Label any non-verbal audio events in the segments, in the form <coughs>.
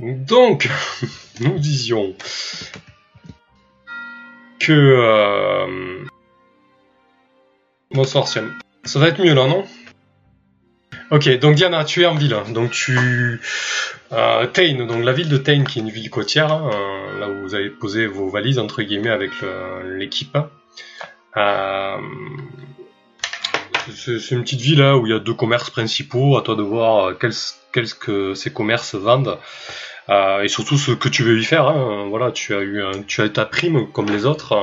Donc, <laughs> nous disions que... Euh... Bonsoir. Ça va être mieux là, non? Ok, donc Diana, tu es en ville. Donc tu... Euh, Tain, donc la ville de Tain, qui est une ville côtière, hein, euh, là où vous avez posé vos valises, entre guillemets, avec l'équipe. Euh, c'est une petite ville hein, où il y a deux commerces principaux, à toi de voir quels, que ces commerces vendent. Et surtout ce que tu veux y faire. Hein. Voilà, tu as eu tu as ta prime comme les autres.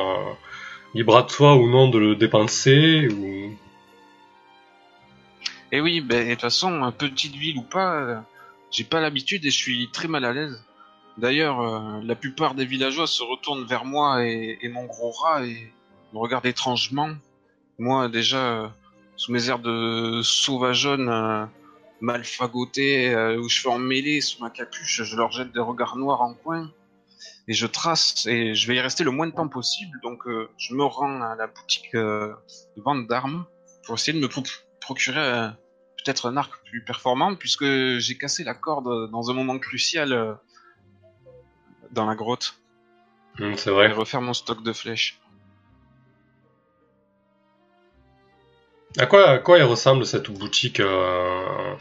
libre à toi ou non de le dépenser. Ou... Et oui, ben, de toute façon, petite ville ou pas, j'ai pas l'habitude et je suis très mal à l'aise. D'ailleurs, euh, la plupart des villageois se retournent vers moi et, mon gros rat et me regardent étrangement. Moi, déjà, euh, sous mes airs de sauvageonne, euh, mal fagoté, où je fais emmêler sous ma capuche, je leur jette des regards noirs en coin et je trace et je vais y rester le moins de temps possible. Donc, je me rends à la boutique de vente d'armes pour essayer de me procurer peut-être un arc plus performant puisque j'ai cassé la corde dans un moment crucial euh, dans la grotte. Hmm, c'est vrai. Et refaire mon stock de flèches. À quoi, à quoi elle ressemble cette boutique euh,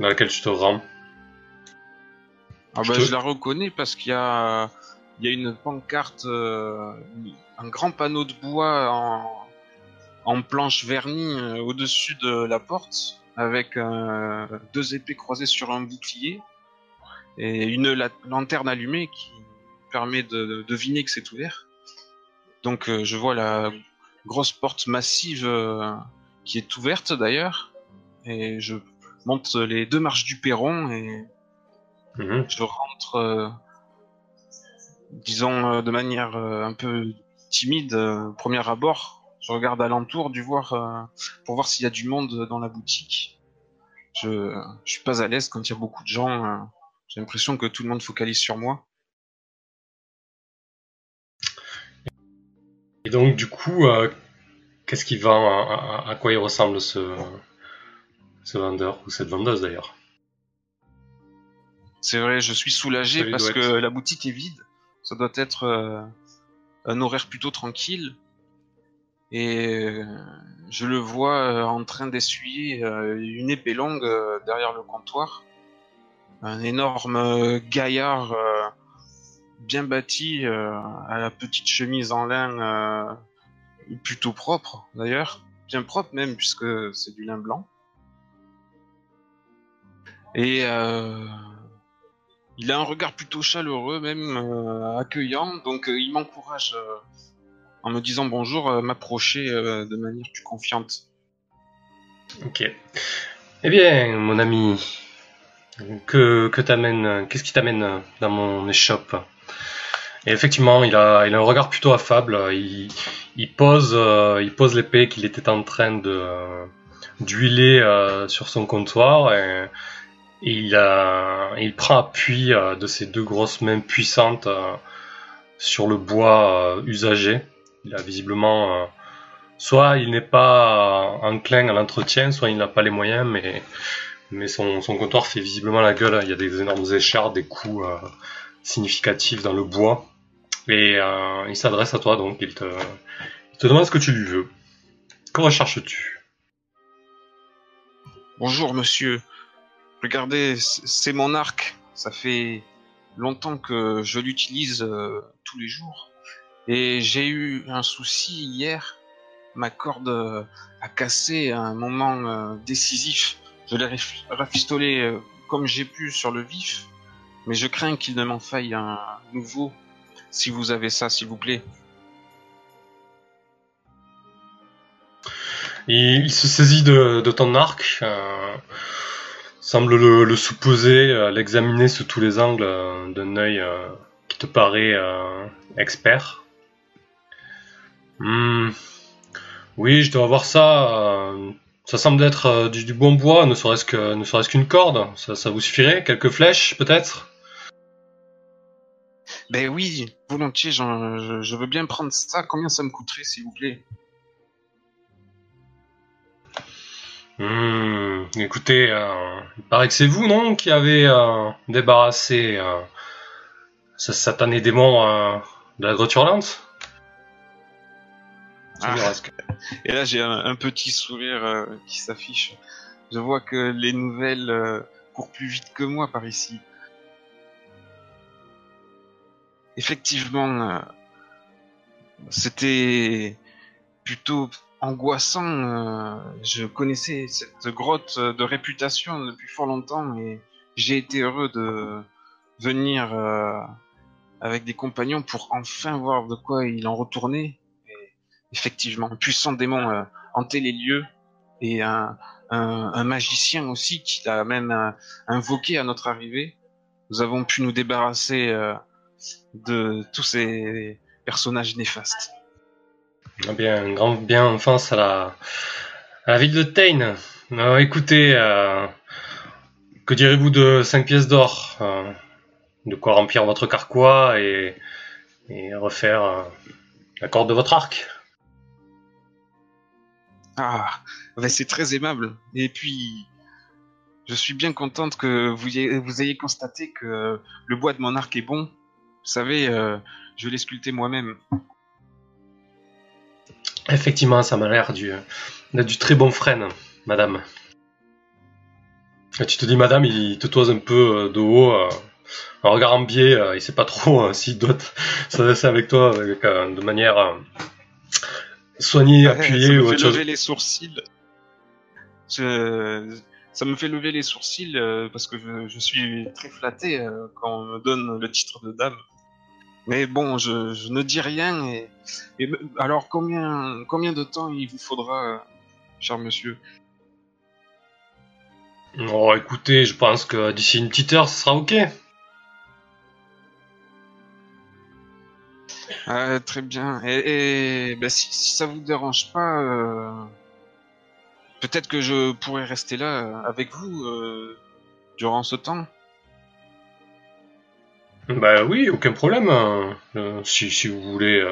dans laquelle tu te rends? Ah je, bah, je la reconnais parce qu'il y a, il y a une pancarte, euh, un grand panneau de bois en, en planche vernie euh, au-dessus de la porte, avec deux épées croisées sur un bouclier et une lanterne allumée qui permet de, deviner que c'est ouvert. Donc je vois la grosse porte massive qui est ouverte d'ailleurs et je monte les deux marches du perron et mhm. je rentre disons de manière un peu timide premier abord je regarde alentour du voir, euh, pour voir s'il y a du monde dans la boutique. Je, je suis pas à l'aise quand il y a beaucoup de gens. Euh, j'ai l'impression que tout le monde focalise sur moi. Et donc, du coup, euh, qu'est-ce qui va, à, quoi il ressemble ce, ce vendeur, ou cette vendeuse d'ailleurs? C'est vrai, je suis soulagé parce que la boutique est vide. Ça doit être un horaire plutôt tranquille et euh, je le vois euh, en train d'essuyer euh, une épée longue derrière le comptoir. Un énorme gaillard bien bâti à la petite chemise en lin plutôt propre d'ailleurs, bien propre même puisque c'est du lin blanc. Et il a un regard plutôt chaleureux, même accueillant, donc il m'encourage en me disant bonjour, euh, m'approcher euh, de manière plus confiante. Ok. Eh bien, mon ami, que, que t'amène, qu'est-ce qui t'amène dans mon échoppe? Effectivement, il a, un regard plutôt affable. Il, euh, pose l'épée qu'il était en train de d'huiler sur son comptoir et, il, prend appui de ses deux grosses mains puissantes sur le bois usagé il a visiblement, euh, soit il n'est pas enclin à l'entretien, soit il n'a pas les moyens, mais, son, comptoir fait visiblement la gueule. Il y a des énormes échardes, des coups euh, significatifs dans le bois. Et euh, il s'adresse à toi, donc il te, te demande ce que tu lui veux. Que recherches-tu? Bonjour monsieur. Regardez, c'est mon arc. Ça fait longtemps que je l'utilise tous les jours. Et j'ai eu un souci hier. Ma corde euh, a cassé à un moment euh, décisif. Je l'ai rafistolé euh, comme j'ai pu sur le vif. Mais je crains qu'il ne m'en faille un nouveau. Si vous avez ça, s'il vous plaît. Il, se saisit de, ton arc, semble le, le sous-poser, l'examiner sous tous les angles d'un œil qui te paraît expert. Hmm. Oui, je dois avoir ça. Euh, ça semble être euh, du, bon bois, ne serait-ce que ne serait-ce qu'une corde. Ça, vous suffirait? Quelques flèches, peut-être? Ben oui, volontiers. Je, je veux bien prendre ça. Combien ça me coûterait, s'il vous plaît? Hmm, écoutez, euh, il paraît que c'est vous, non, qui avez euh, débarrassé euh, ce satané démon euh, de la grotte hurlante? Ah. Et là, j'ai un, un petit sourire euh, qui s'affiche. Je vois que les nouvelles euh, courent plus vite que moi par ici. Effectivement, euh, c'était plutôt angoissant. euh, je connaissais cette grotte de réputation depuis fort longtemps et j'ai été heureux de venir euh, avec des compagnons pour enfin voir de quoi il en retournait. Et effectivement, un puissant démon hantait les lieux et un, magicien aussi qui l'a même invoqué à notre arrivée. Nous avons pu nous débarrasser de tous ces personnages néfastes. Eh bien, un grand bien enfance à la, à la ville de Tain. Euh, écoutez, euh, que direz-vous de 5 pièces d'or euh, De quoi remplir votre carquois et, et refaire la corde de votre arc? Ah, ben c'est très aimable. Et puis, je suis bien contente que vous ayez, vous ayez constaté que le bois de mon arc est bon. Vous savez, euh, je l'ai sculpté moi-même. Effectivement, ça m'a l'air du, d'être du très bon frêne, madame. Et tu te dis, madame, il te toise un peu euh, de haut, euh, un regard en biais, euh, il sait pas trop euh, s'il doit <laughs> s'adresser avec toi avec, euh, de manière euh, soignée, ça appuyée me ou fait autre chose. les sourcils. Je- Ça me fait lever les sourcils euh, parce que je, je suis très flatté euh, quand on me donne le titre de dame. Mais bon, je, je ne dis rien. Et, alors, combien, combien de temps il vous faudra, euh, cher monsieur? Oh, écoutez, je pense que d'ici une petite heure, ce sera ok. Ah, Très bien. Et, et ben, si, si ça vous dérange pas, euh, peut-être que je pourrais rester là euh, avec vous euh, durant ce temps. Bah oui, aucun problème. euh, euh, si, vous voulez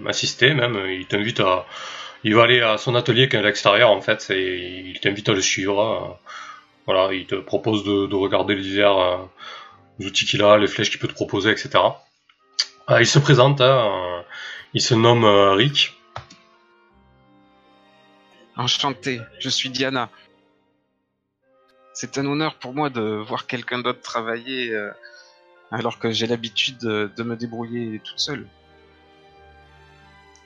m'assister, même, il t'invite à. Il va aller à son atelier qui est à l'extérieur en fait, et il t'invite à le suivre. euh, voilà, il te propose de, de regarder les divers outils qu'il a, les flèches qu'il peut te proposer, etc. Ah, il se présente, hein, il se nomme Rick. Enchanté, je suis Diana. C'est un honneur pour moi de voir quelqu'un d'autre travailler euh, alors que j'ai l'habitude de, me débrouiller toute seule.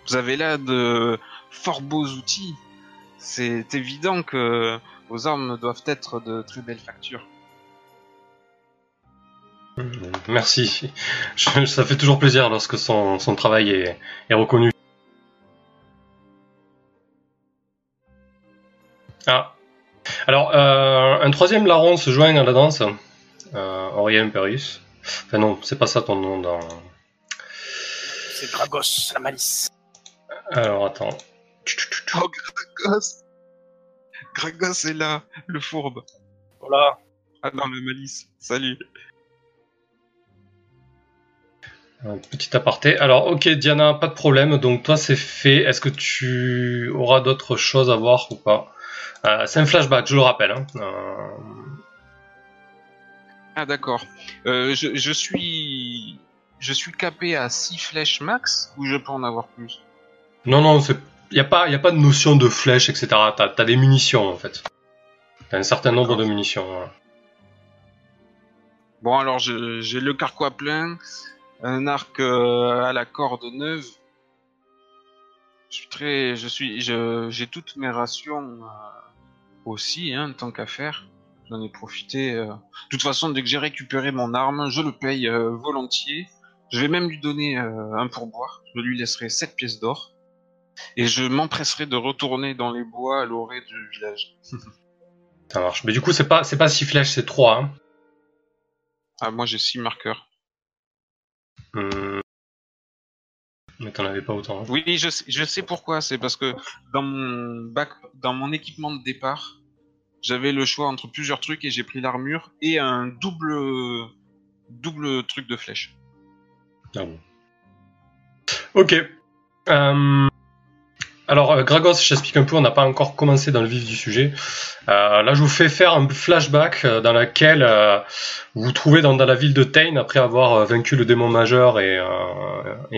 Vous avez là de fort beaux outils. C'est évident que vos armes doivent être de très belle facture. Merci. <laughs> Ça fait toujours plaisir lorsque son, travail est reconnu. Ah. Alors, euh, un troisième larron se joint à la danse. Euh, Aurélien Imperius. Enfin non, c'est pas ça ton nom dans... C'est Dragos, la malice. Alors, attends. Oh, Gragos Gragos est là, le fourbe. Voilà. Ah non, le malice. Salut. Un petit aparté. Alors, ok, Diana, pas de problème. Donc, toi, c'est fait. Est-ce que tu auras d'autres choses à voir ou pas? Euh, C'est un flashback, je le rappelle. hein. Euh, Ah d'accord. Euh, je, je suis je suis capé à 6 flèches max ou je peux en avoir plus? Non, non, il n'y a, pas- a pas de notion de flèche, etc. T'as as des munitions, en fait. T'as un certain nombre de munitions. voilà. Bon alors j'ai le carquois plein, un arc à la corde neuve. Je suis très je suis je j'ai toutes mes rations aussi hein tant qu'à faire. J'en ai profité. euh. De toute façon dès que j'ai récupéré mon arme, je le paye euh, volontiers. Je vais même lui donner euh, un pourboire. Je lui laisserai 7 pièces d'or. Et je m'empresserai de retourner dans les bois à l'orée du village. <laughs> Ça marche. Mais du coup, c'est pas, c'est pas 6 flèches, c'est 3. Hein. Ah, moi j'ai 6 marqueurs. Hum. Mais t'en avais pas autant. hein. Oui, je sais, je sais pourquoi. C'est parce que dans mon bac, dans mon équipement de départ, j'avais le choix entre plusieurs trucs et j'ai pris l'armure et un double, double truc de flèche. Ah bon. Ok. Euh, Alors, euh, Gragos, j'explique un peu, on n'a pas encore commencé dans le vif du sujet. Euh, là, je vous fais faire un flashback euh, dans lequel vous vous trouvez dans, la ville de Tain après avoir vaincu le démon majeur et,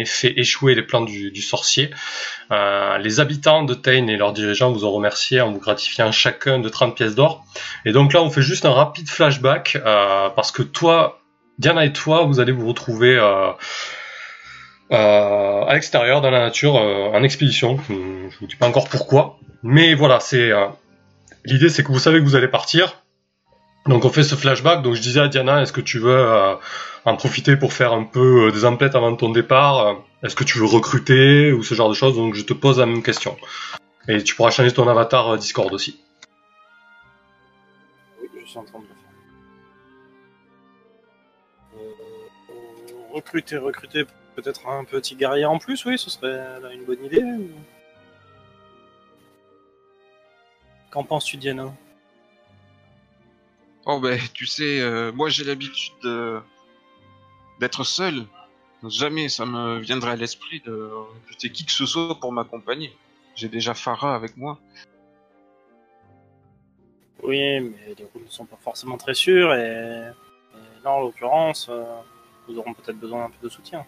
fait échouer les plans du, sorcier. Les habitants de Tain et leurs dirigeants vous ont remercié en vous gratifiant chacun de 30 pièces d'or. Et donc là, on fait juste un rapide flashback parce que toi, Diana et toi, vous allez vous retrouver... Euh, à l'extérieur, dans la nature, euh, en expédition. Je vous dis pas encore pourquoi, mais voilà, c'est euh, l'idée, c'est que vous savez que vous allez partir. Donc on fait ce flashback. Donc je disais à Diana, est-ce que tu veux euh, en profiter pour faire un peu euh, des emplettes avant ton départ? Euh, Est-ce que tu veux recruter ou ce genre de choses? Donc je te pose la même question. Et tu pourras changer ton avatar Discord aussi. Oui, je suis en train de le faire. Recruter, recruter peut-être un petit guerrier en plus, oui, ce serait une bonne idée. ou- Qu'en penses-tu, Diana? Oh ben, tu sais, euh, moi j'ai l'habitude de- d'être seul. Jamais ça me viendrait à l'esprit de recruter qui que ce soit pour m'accompagner. J'ai déjà Farah avec moi. Oui, mais les routes ne sont pas forcément très sûres et, et là, en l'occurrence, euh, nous aurons peut-être besoin d'un peu de soutien.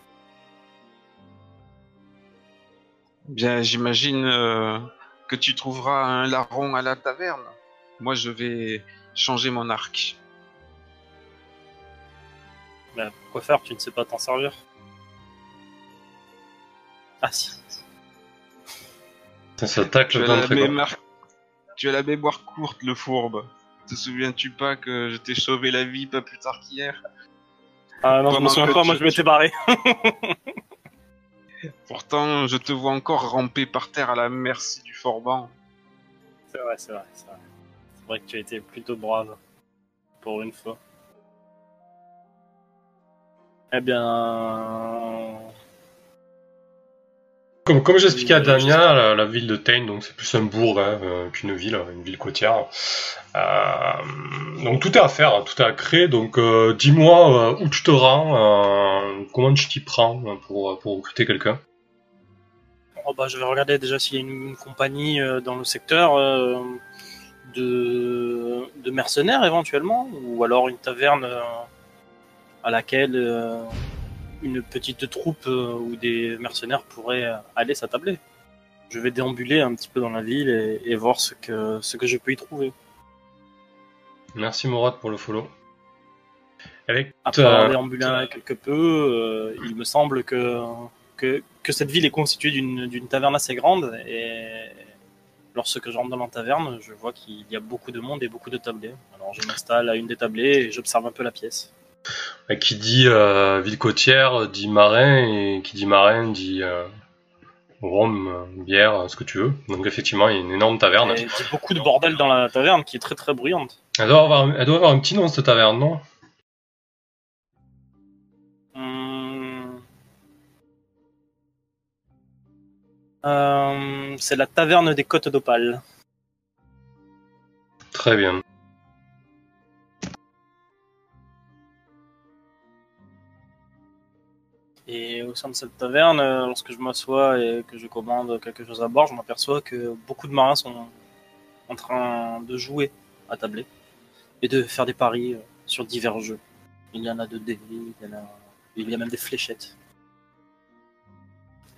Bien, j'imagine euh, que tu trouveras un larron à la taverne. Moi, je vais changer mon arc. Mais quoi faire Tu ne sais pas t'en servir Ah si. Ça s'attaque Tu le as, la d'entrée. quoi. mémoire... tu as la mémoire courte, le fourbe. Te souviens-tu pas que je t'ai sauvé la vie pas plus tard qu'hier? Ah non, je me souviens pas, moi je m'étais barré. <laughs> Pourtant, je te vois encore ramper par terre à la merci du forban. C'est vrai, c'est vrai, c'est vrai. C'est vrai que tu as été plutôt brave. Pour une fois. Eh bien. Comme, comme j'expliquais à Oui, Dania, la, la ville de Tain, donc c'est plus un bourg hein, euh, qu'une ville, une ville côtière. Euh, donc tout est à faire, hein, tout est à créer. Donc euh, dis-moi euh, où tu te rends, euh, comment tu t'y prends euh, pour, pour recruter quelqu'un? Oh bah, je vais regarder déjà s'il y a une, une compagnie euh, dans le secteur euh, de, de mercenaires éventuellement, ou alors une taverne euh, à laquelle euh, une petite troupe euh, ou des mercenaires pourraient euh, aller s'attabler. Je vais déambuler un petit peu dans la ville et, et voir ce que, ce que je peux y trouver. Merci Mourad pour le follow. Avec Après euh, avoir déambulé quelque peu, euh, il me semble que, que, que cette ville est constituée d'une taverne assez grande et lorsque je rentre dans la taverne, je vois qu'il y a beaucoup de monde et beaucoup de tablés. Alors je m'installe à une des tablés et j'observe un peu la pièce. Qui dit euh, ville côtière dit marin et qui dit marin dit euh, rhum, euh, bière, ce que tu veux. Donc effectivement, il y a une énorme taverne. Et il y a beaucoup de bordel dans la taverne qui est très très bruyante. Elle doit avoir, elle doit avoir un petit nom cette taverne, non? Hum. Euh, c'est la taverne des côtes d'Opale. Très bien. Et au sein de cette taverne, euh, lorsque je m'assois et que je commande quelque chose à boire, je m'aperçois que beaucoup de marins sont en train de jouer à tabler et de faire des paris euh, sur divers jeux. Il y en a de dés, il y, en a... même des fléchettes.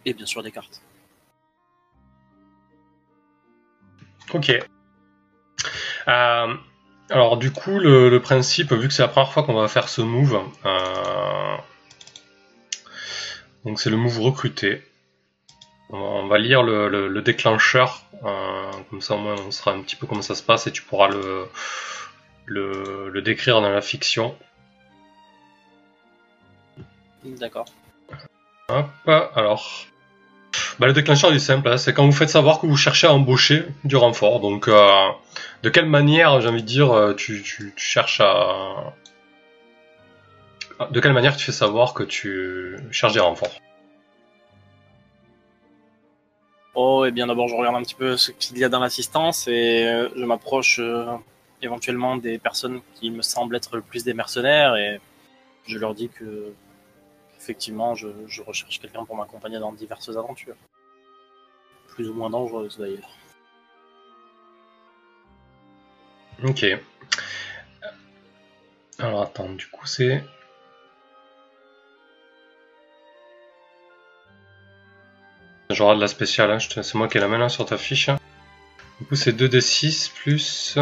Et bien sûr des cartes. Ok. Euh, alors du coup, le, le principe, vu que c'est la première fois qu'on va faire ce move, euh, donc c'est le move recruté. On va, lire le, le- le déclencheur, euh, comme ça au moins on saura un petit peu comment ça se passe et tu pourras le, le, le décrire dans la fiction. D'accord. Hop, alors. Bah, le déclencheur il est simple, hein, c'est quand vous faites savoir que vous cherchez à embaucher du renfort. Donc, euh, de quelle manière, j'ai envie de dire, euh, tu, tu, tu cherches à. De quelle manière tu fais savoir que tu cherches des renforts? Oh, et bien d'abord je regarde un petit peu ce qu'il y a dans l'assistance et euh, je m'approche euh, éventuellement des personnes qui me semblent être le plus des mercenaires et je leur dis que effectivement je, je recherche quelqu'un pour m'accompagner dans diverses aventures. plus ou moins dangereuses d'ailleurs. Ok. Alors attends, du coup c'est... J'aurai de la spéciale, hein, je c'est moi qui la main là sur ta fiche. hein. Du coup c'est 2d6 plus...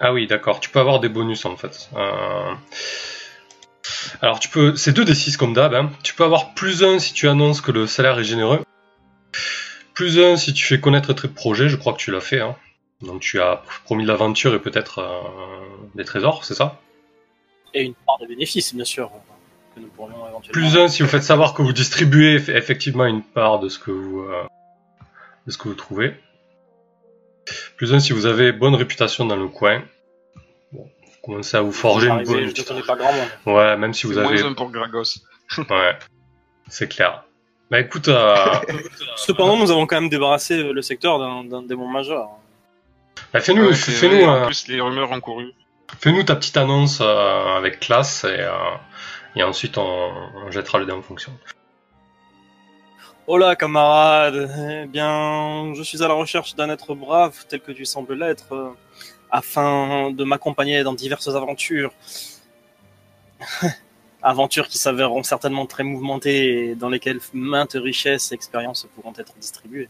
Ah oui, d'accord, tu peux avoir des bonus en fait. Euh, Alors tu peux... C'est 2d6 comme d'hab, hein. tu peux avoir plus 1 si tu annonces que le salaire est généreux. Plus 1 si tu fais connaître tes projets, je crois que tu l'as fait. Hein. Donc tu as promis de l'aventure et peut-être euh, des trésors, c'est ça? Et une part de bénéfices, bien sûr, que nous pourrions éventuellement. Plus un si vous faites savoir que vous distribuez eff- effectivement une part de ce que vous, euh, de ce que vous trouvez. Plus un si vous avez bonne réputation dans le coin. Bon, vous commencez à vous forger une bonne. Je ne connais pas grand monde. Ouais, même si vous C'est avez. moins un pour Gragos. <laughs> <laughs> Ouais, c'est clair. Bah écoute, euh, <laughs> Cependant, nous avons quand même débarrassé le secteur d'un d'un démon majeur. bah, fais-nous, Ouais, c'est fais-nous, vrai, En euh, plus, les rumeurs ont couru. fais-nous ta petite annonce euh, avec classe et, euh, et ensuite on, on jettera le dé en fonction. Hola camarade, eh bien, je suis à la recherche d'un être brave tel que tu sembles l'être, euh, afin de m'accompagner dans diverses aventures. <laughs> aventures qui s'avéreront certainement très mouvementées et dans lesquelles maintes richesses et expériences pourront être distribuées.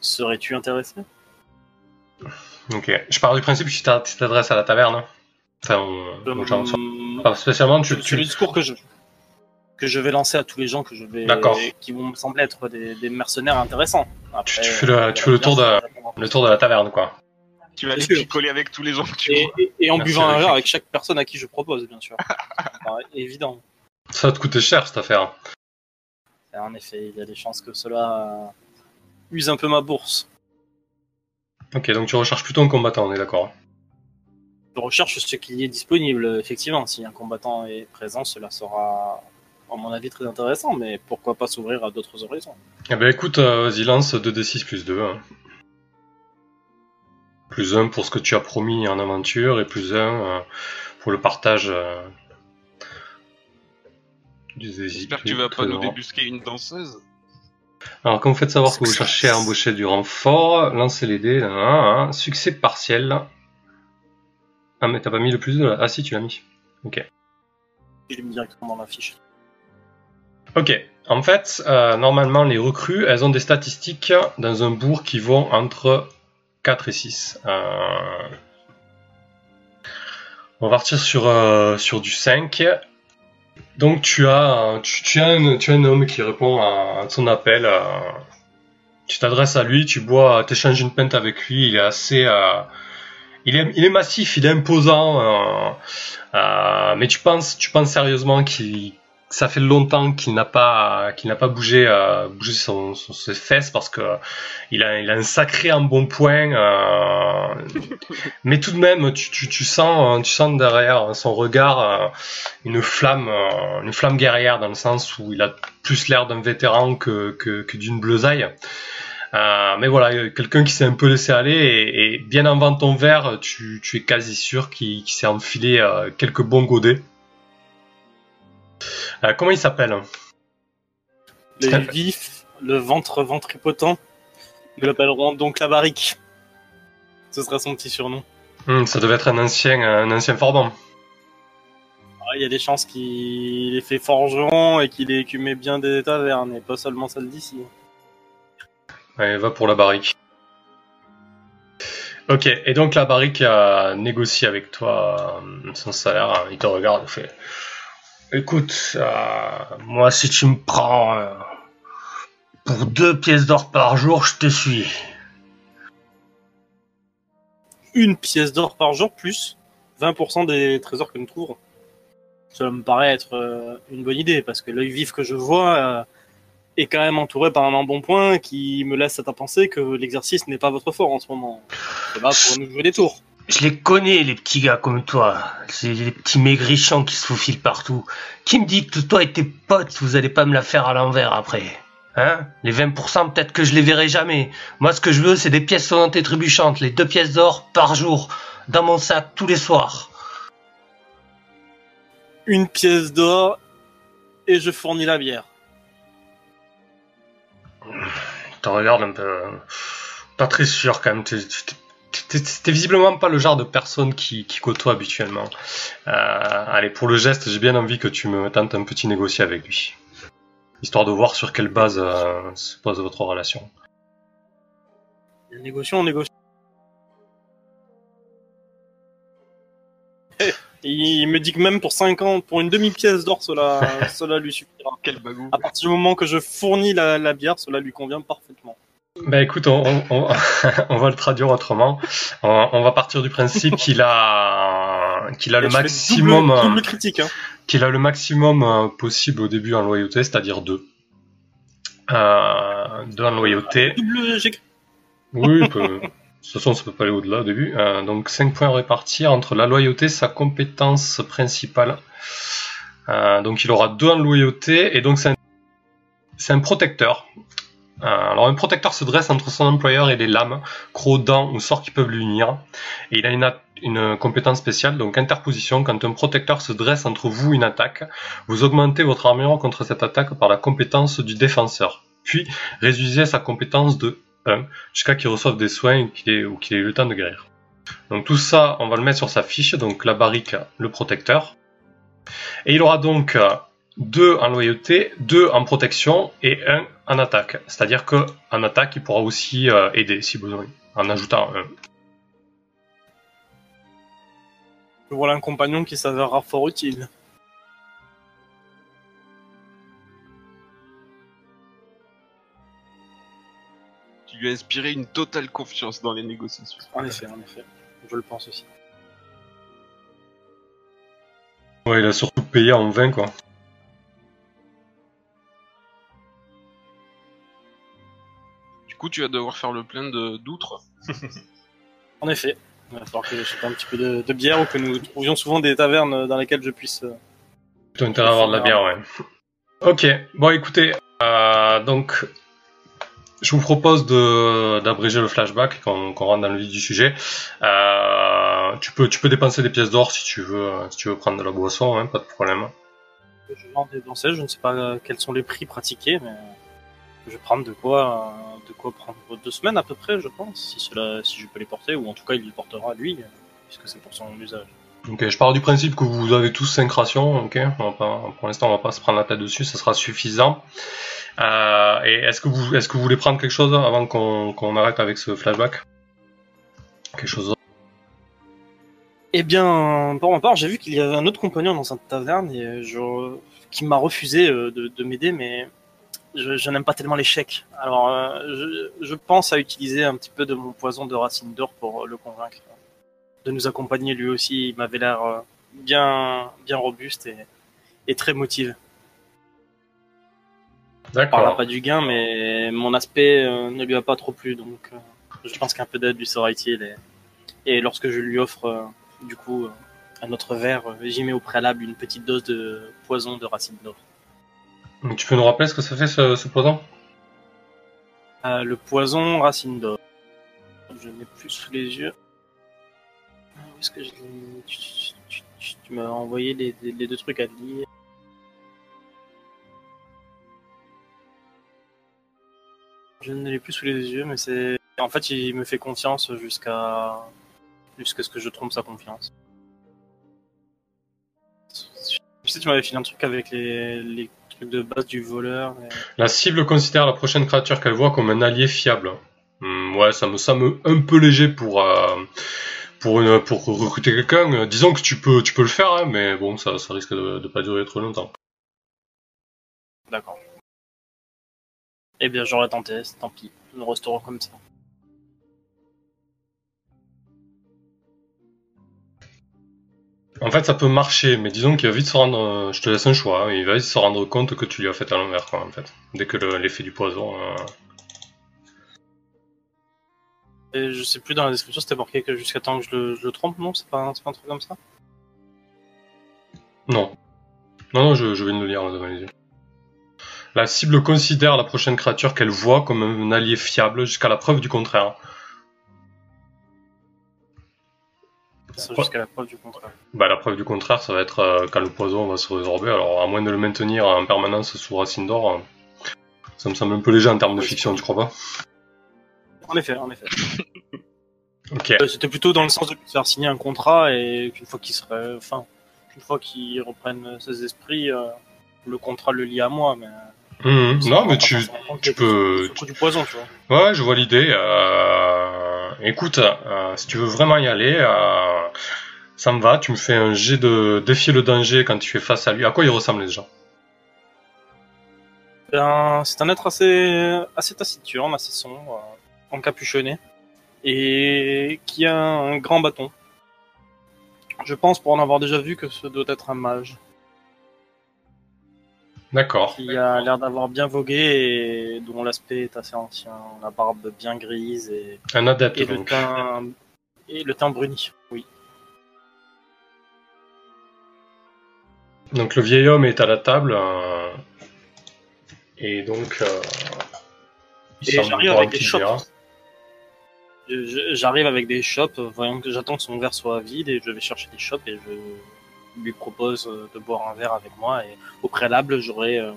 Serais-tu intéressé? Ok, je pars du principe que tu t'adresses à la taverne. Enfin, aux gens. Spécialement, tu, le discours que je que je vais lancer à tous les gens que je vais D'accord. qui vont me sembler être des, des mercenaires intéressants. Après, Tu- tu fais le- tu fais le tour de- le tour de la taverne, quoi. Tu vas aller picoler avec tous les gens que tu Et, vois. et- et en Merci, buvant un verre avec chaque personne à qui je propose, bien sûr. <laughs> Évident. Ça va te coûter cher cette affaire. Et en effet, il y a des chances que cela euh, use un peu ma bourse. Ok, donc tu recherches plutôt un combattant, on est d'accord. Je recherche ce qui est disponible, effectivement. Si un combattant est présent, cela sera, à mon avis, très intéressant, mais pourquoi pas s'ouvrir à d'autres horizons Eh ben écoute, euh, vas-y, lance 2d6 plus 2. hein. Plus 1 pour ce que tu as promis en aventure et plus 1 pour le partage euh, du J'espère que tu vas pas nous débusquer une danseuse. Alors, quand vous faites savoir que vous cherchez à embaucher du renfort, lancez les dés. là. Succès partiel. Ah, mais t'as pas mis le plus 2 là Ah, si, tu l'as mis. Je l'ai mis directement dans la fiche. Ok. En fait, euh, normalement, les recrues, elles ont des statistiques dans un bourg qui vont entre 4 et 6. Euh, On va partir sur, euh, sur du 5. Donc, tu as, tu, tu as, un, tu as un homme qui répond à, à ton appel. tu t'adresses à lui, tu bois, t'échanges une pinte avec lui. Il est assez... il est, il est massif, il est imposant, euh, euh, mais tu penses, tu penses sérieusement qu'il, ça fait longtemps qu'il n'a pas qu'il n'a pas bougé euh, bougé son, son- ses fesses parce que il a il a un sacré embonpoint euh, <laughs> mais tout de même tu, tu, tu sens tu sens derrière son regard euh, une flamme une flamme guerrière dans le sens où il a plus l'air d'un vétéran que que, que d'une bleusaille euh, mais voilà, quelqu'un qui s'est un peu laissé aller et, et bien avant ton verre, tu, tu es quasi sûr qu'il s'est enfilé euh, quelques bons godets. Euh, comment il s'appelle? Les Très- vifs, le ventre ventripotent, nous l'appellerons donc la barrique. Ce sera son petit surnom. Hmm, Ça devait être un ancien, un ancien forban. Ah, Il y a des chances qu'il ait fait forgeron et qu'il ait écumé bien des tavernes, et pas seulement celle d'ici. Allez, va pour la barrique. Ok, et donc la barrique a négocié avec toi euh, son salaire. hein. Il te regarde et fait Écoute, euh, moi si tu me prends euh, pour deux pièces d'or par jour, je te suis. Une pièce d'or par jour plus 20% des trésors que nous trouverons. Cela me paraît être une bonne idée, parce que l'œil vif que je vois est quand même entouré par un embonpoint qui me laisse à penser que l'exercice n'est pas votre fort en ce moment. C'est là pour nous jouer des tours. Je les connais, les petits gars comme toi. C'est les petits maigrichons qui se faufilent partout. Qui me dit que toi et tes potes, vous allez pas me la faire à l'envers après? Hein? Les 20%, peut-être que je les verrai jamais. Moi, ce que je veux, c'est des pièces sonnantes et trébuchantes. Les deux pièces d'or par jour. Dans mon sac, tous les soirs. Une pièce d'or et je fournis la bière. Te regarde un peu. euh, Pas très sûr quand même. T'es- visiblement pas le genre de personne qui, côtoie habituellement. Euh, allez, pour le geste, j'ai bien envie que tu me tentes un petit négocier avec lui. Histoire de voir sur quelle base euh, se pose votre relation. Négocions, on négocie. Il me dit que même pour 50, pour une demi-pièce d'or, cela, <laughs> cela lui suffira. Quel bagou. À partir du moment que je fournis la, la bière, cela lui convient parfaitement. Bah écoute, on, on- on- <laughs> on va le traduire autrement. On, on va partir du principe qu'il a, qu'il a le Et maximum, Double, euh, double critique, hein. qu'il a le maximum euh, possible au début en loyauté, c'est-à-dire deux. Euh, deux en loyauté. Double, Oui, il peut- <laughs> de toute façon, ça peut pas aller au-delà au début. Euh, donc 5 points répartis entre la loyauté, sa compétence principale. Euh, donc il aura 2 en loyauté, et donc c'est un, protecteur. Euh, alors un protecteur se dresse entre son employeur et les lames, crocs, dents ou sorts qui peuvent l'unir. Et il a une, a- une compétence spéciale, donc interposition. Quand un protecteur se dresse entre vous et une attaque, vous augmentez votre armure contre cette attaque par la compétence du défenseur. Puis réduisez sa compétence de 1 jusqu'à qu'il reçoive des soins ou qu'il ait eu le temps de guérir. Donc tout ça, on va le mettre sur sa fiche, donc la barrique, le protecteur. Et il aura donc 2 en loyauté, 2 en protection et 1 en attaque. C'est-à-dire que en attaque, il pourra aussi euh, aider si besoin, en ajoutant un. Voilà un compagnon qui s'avérera fort utile. Lui as inspiré une totale confiance dans les négociations. En effet, en effet. Je le pense aussi. Ouais, il a surtout payé en 20 quoi. Du coup, tu vas devoir faire le plein de d'outre. <laughs> En effet. Il va falloir que j'achète un petit peu de, de bière ou que nous trouvions souvent des tavernes dans lesquelles je puisse. euh, Plutôt intérêt à avoir de la bière, ouais. Ok, bon écoutez, euh, donc je vous propose d'abréger le flashback, qu'on qu'on rentre dans le vif du sujet. Euh, tu peux tu peux dépenser des pièces d'or si tu veux euh, si tu veux prendre de la boisson, hein, pas de problème. Je vends des danseuses, je ne sais pas euh, quels sont les prix pratiqués, mais je vais prendre de quoi, de quoi prendre deux semaines à peu près, je pense, si cela, si je peux les porter, ou en tout cas il les portera lui, puisque c'est pour son usage. Ok, je pars du principe que vous avez tous 5 rations, ok on va pas, Pour l'instant, on va pas se prendre la tête dessus, ça sera suffisant. Euh, et est-ce que vous est-ce que vous voulez prendre quelque chose avant qu'on qu'on arrête avec ce flashback? Quelque chose d'autre? Eh bien, pour ma part, j'ai vu qu'il y avait un autre compagnon dans cette taverne qui m'a refusé euh, de, de m'aider, mais je, n'aime pas tellement l'échec. Alors, euh, je, pense à utiliser un petit peu de mon poison de racine d'or pour le convaincre de nous accompagner lui aussi. Il m'avait l'air euh, bien, bien robuste et, et très motivé. On parlera D'accord. pas du gain, mais mon aspect euh, ne lui a pas trop plu, donc euh, je pense qu'un peu d'aide lui sera utile. Et, et lorsque je lui offre, euh, du coup, un autre verre, j'y mets au préalable une petite dose de poison de racine d'or. Tu peux nous rappeler ce que ça fait ce, ce poison? Le poison racine d'or. Je n'ai plus sous les yeux. Que je Tu, tu- tu- m'as envoyé les, deux trucs à lire. Je ne l'ai plus sous les yeux, mais c'est. En fait, il me fait confiance jusqu'à. jusqu'à ce que je trompe sa confiance. Tu sais, tu m'avais filé un truc avec les, trucs de base du voleur. La cible considère la prochaine créature qu'elle voit comme un allié fiable. Hmm, ouais, ça me semble un peu léger pour euh, pour une, pour recruter quelqu'un. Euh, Disons que tu peux tu peux le faire, hein, mais bon, ça, ça risque de, de pas durer trop longtemps. D'accord. Eh bien, j'aurais tenté, tant pis. Nous resterons comme ça. En fait, ça peut marcher, mais disons qu'il va vite se rendre. euh, je te laisse un choix. hein, il va vite se rendre compte que tu lui as fait à l'envers, quoi, en fait. Dès que le- l'effet du poison. euh, Et je sais plus dans la description, c'était marqué que jusqu'à temps que je le, je le trompe, non? C'est pas, un- c'est pas un truc comme ça? Non. Non, non, je, je viens de le lire là, devant les yeux. La cible considère la prochaine créature qu'elle voit comme un allié fiable jusqu'à la preuve du contraire. Jusqu'à la preuve du contraire. Bah, la preuve du contraire, ça va être euh, quand le poison va se résorber. Alors, à moins de le maintenir en permanence sous racine d'or, euh, ça me semble un peu léger en termes de fiction, tu crois pas? En effet, en effet. <laughs> Ok. Euh, C'était plutôt dans le sens de lui faire signer un contrat et qu'une fois qu'il serait, enfin, une fois qu'il reprenne ses esprits, euh, le contrat le lie à moi. Mais c'est Non, mais tu, tu peux. du poison, tu vois. Ouais, je vois l'idée. Euh... Écoute, si tu veux vraiment y aller, ça me va. Tu me fais un jet de défier le danger quand tu es face à lui. À quoi il ressemble déjà Ben, c'est un être assez, assez taciturne, assez sombre, encapuchonné, et qui a un grand bâton. Je pense, pour en avoir déjà vu, que ce doit être un mage, D'accord. qui a l'air d'avoir bien vogué et dont l'aspect est assez ancien, la barbe bien grise et, Un adepte et le donc. teint, et le teint bruni. Oui. Donc le vieil homme est à la table. euh, Et donc. euh, il Et semble j'arrive avec un des petit J'arrive avec des chopes, voyant que j'attends que son verre soit vide et je vais chercher des chopes et je lui propose euh, de boire un verre avec moi et au préalable j'aurais euh,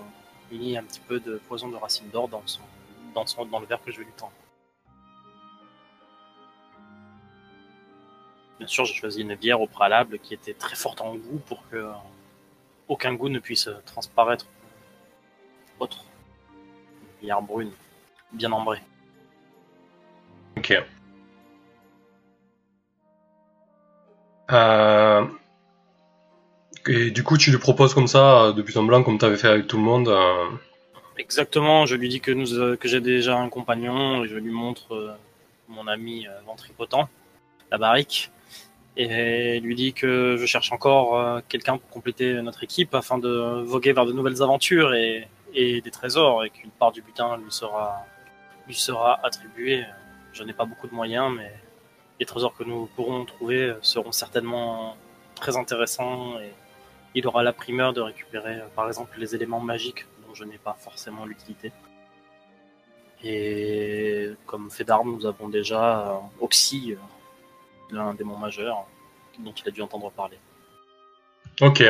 mis un petit peu de poison de racine d'or dans le verre que je vais lui tendre. Bien sûr, j'ai choisi une bière au préalable qui était très forte en goût pour que euh, aucun goût ne puisse transparaître autre. Une bière brune, bien ambrée. Ok. Euh, Et du coup, tu lui proposes comme ça, euh, de but en blanc, comme tu avais fait avec tout le monde. euh, Exactement, je lui dis que, nous, que j'ai déjà un compagnon et je lui montre mon ami ventripotent, la barrique, et lui dis que je cherche encore quelqu'un pour compléter notre équipe afin de voguer vers de nouvelles aventures et, et des trésors et qu'une part du butin lui sera, lui sera attribuée. Je n'ai pas beaucoup de moyens, mais les trésors que nous pourrons trouver seront certainement très intéressants et il aura la primeur de récupérer euh, par exemple les éléments magiques dont je n'ai pas forcément l'utilité. Et comme fait d'armes, nous avons déjà euh, Oxy, euh, l'un démon majeur, dont il a dû entendre parler. Ok.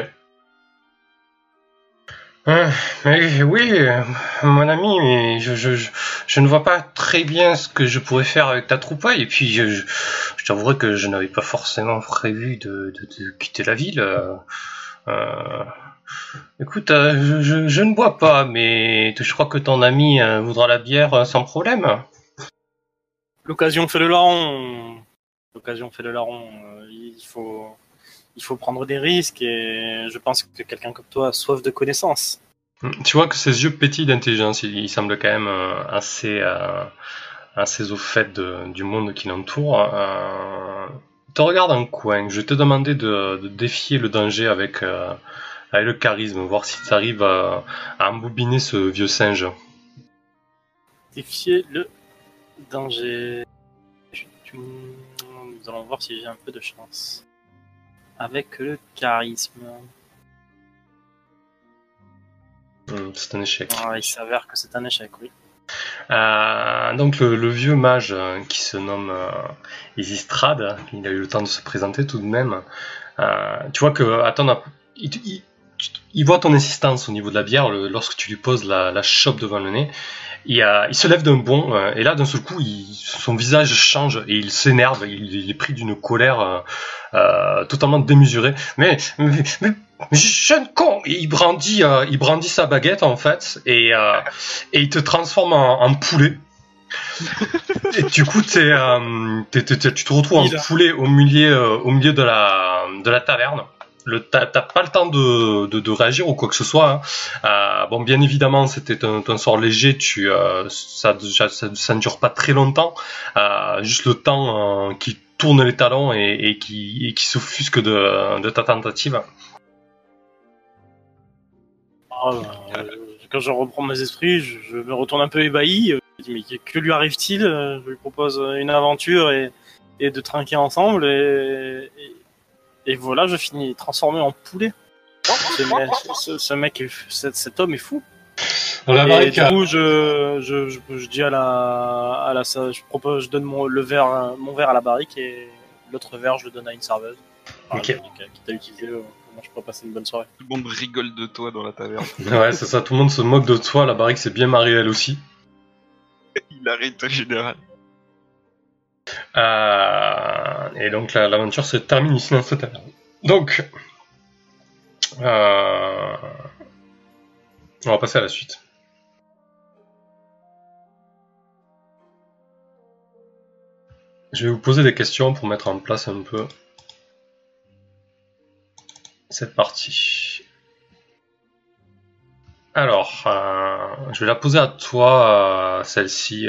Euh, mais oui, euh, mon ami, mais je, ne vois pas très bien ce que je pourrais faire avec ta troupaille. Et puis, je, t'avouerai que je n'avais pas forcément prévu de, quitter la ville. Euh, écoute, je, ne bois pas, mais je crois que ton ami voudra la bière sans problème. L'occasion fait le larron. L'occasion fait le larron. Il faut, il faut prendre des risques et je pense que quelqu'un comme toi a soif de connaissances. Tu vois que ses yeux pétillent d'intelligence. Il, il semble quand même euh, assez, euh, assez au fait de- du monde qui l'entoure. Euh, te regarde en coin. Je vais te demander de, de défier le danger avec, euh, avec le charisme, voir si tu arrives à, à embobiner ce vieux singe. Défier le danger. Nous allons voir si j'ai un peu de chance. Avec le charisme. Hmm, c'est un échec. Ah, il s'avère que c'est un échec, oui. Euh, donc le, le vieux mage euh, qui se nomme euh, Isistrad, il a eu le temps de se présenter tout de même. Euh, tu vois que app- il, il- il voit ton insistance au niveau de la bière le- lorsque tu lui poses la, la chope devant le nez. Il, euh, il se lève d'un bond euh, et là d'un seul coup il- son visage change et il s'énerve. Il, il est pris d'une colère euh, euh, totalement démesurée. Mais, mais, mais, mais jeune con Et Il brandit, il brandit sa baguette en fait et et il te transforme en, en poulet. <laughs> et du coup, t'es, t'es- t'es- t'es- tu te retrouves en poulet au milieu, au milieu de la, de la taverne. T'as, pas le temps de, de, réagir ou quoi que ce soit. hein. Euh, bon, bien évidemment, c'était un, sort léger. Tu, euh, ça, ne dure pas très longtemps. Euh, juste le temps qui tourne les talons et, qui, s'offusque de, ta tentative. Ah, quand je reprends mes esprits, je, me retourne un peu ébahi. Je dis, mais que lui arrive-t-il? Je lui propose une aventure et, de trinquer ensemble. Et voilà, je finis transformé en poulet. Ce mec, ce, ce mec est- cet, cet homme est fou. Et du coup, je, je, je, je dis à la, à la, je propose, je donne mon, le verre, mon verre à la barrique et l'autre verre, je le donne à une serveuse. Enfin, Ok. Qui qui t'a utilisé, euh, comment je pourrais passer une bonne soirée. Tout le monde rigole de toi dans la taverne. <laughs> Ouais, c'est ça, tout le monde se moque de toi, la barrique s'est bien mariée elle aussi. Il arrête en général. Euh, et donc la- l'aventure se termine ici dans cette taverne. Donc, euh, on va passer à la suite. Je vais vous poser des questions pour mettre en place un peu cette partie. Alors, euh, je vais la poser à toi, celle-ci.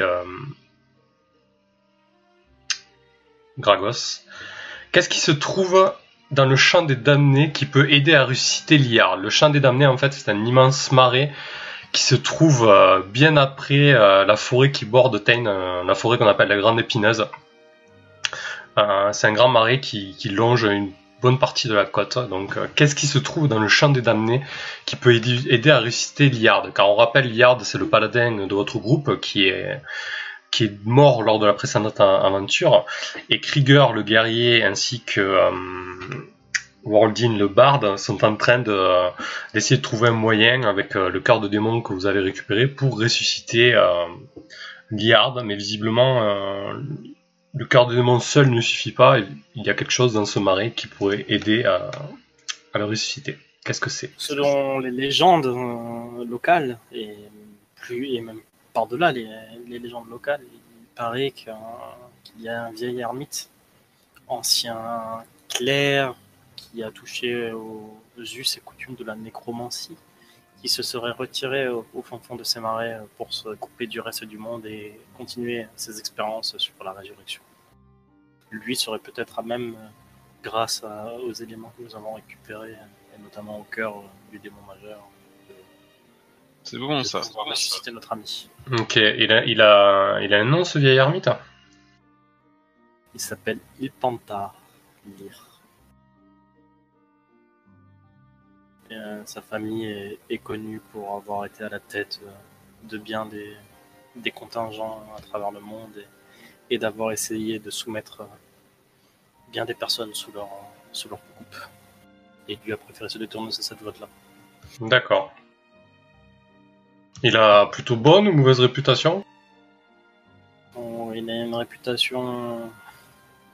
Gragos. Qu'est-ce qui se trouve dans le champ des damnés qui peut aider à ressusciter Liard Le champ des damnés, en fait, c'est un immense marais qui se trouve euh, bien après euh, la forêt qui borde Tain, euh, la forêt qu'on appelle la Grande Épineuse. C'est un grand marais qui, longe une bonne partie de la côte. Donc, qu'est-ce qui se trouve dans le champ des damnés qui peut aider, aider à ressusciter Liard? Car on rappelle, Liard, c'est le paladin de votre groupe qui est qui est mort lors de la précédente aventure, et Krieger le guerrier ainsi que euh, le barde sont en train euh, d'essayer de trouver un moyen avec euh, le cœur de démon que vous avez récupéré pour ressusciter euh, Liard, mais visiblement le cœur de démon seul ne suffit pas, il y a quelque chose dans ce marais qui pourrait aider à, à le ressusciter. Qu'est-ce que c'est? Selon les légendes locales, et plus et même par-delà les, légendes locales, il paraît qu'il y a un vieil ermite, ancien clerc, qui a touché aux us et coutumes de la nécromancie, qui se serait retiré au, fin fond de ces marais pour se couper du reste du monde et continuer ses expériences sur la résurrection. Lui serait peut-être à même, grâce aux éléments que nous avons récupérés, et notamment au cœur du démon majeur, C'est bon ça. pouvoir ressusciter notre ami. Ok, il a, il, a, il a un nom ce vieil ermite? Il s'appelle Ilpantar Lyr. Et, euh, sa famille est, est connue pour avoir été à la tête euh, de bien des, des contingents à travers le monde et, et d'avoir essayé de soumettre euh, bien des personnes sous leur, sous leur coupe. Et lui a préféré se détourner de cette voie-là. D'accord. Il a plutôt bonne ou mauvaise réputation il a une réputation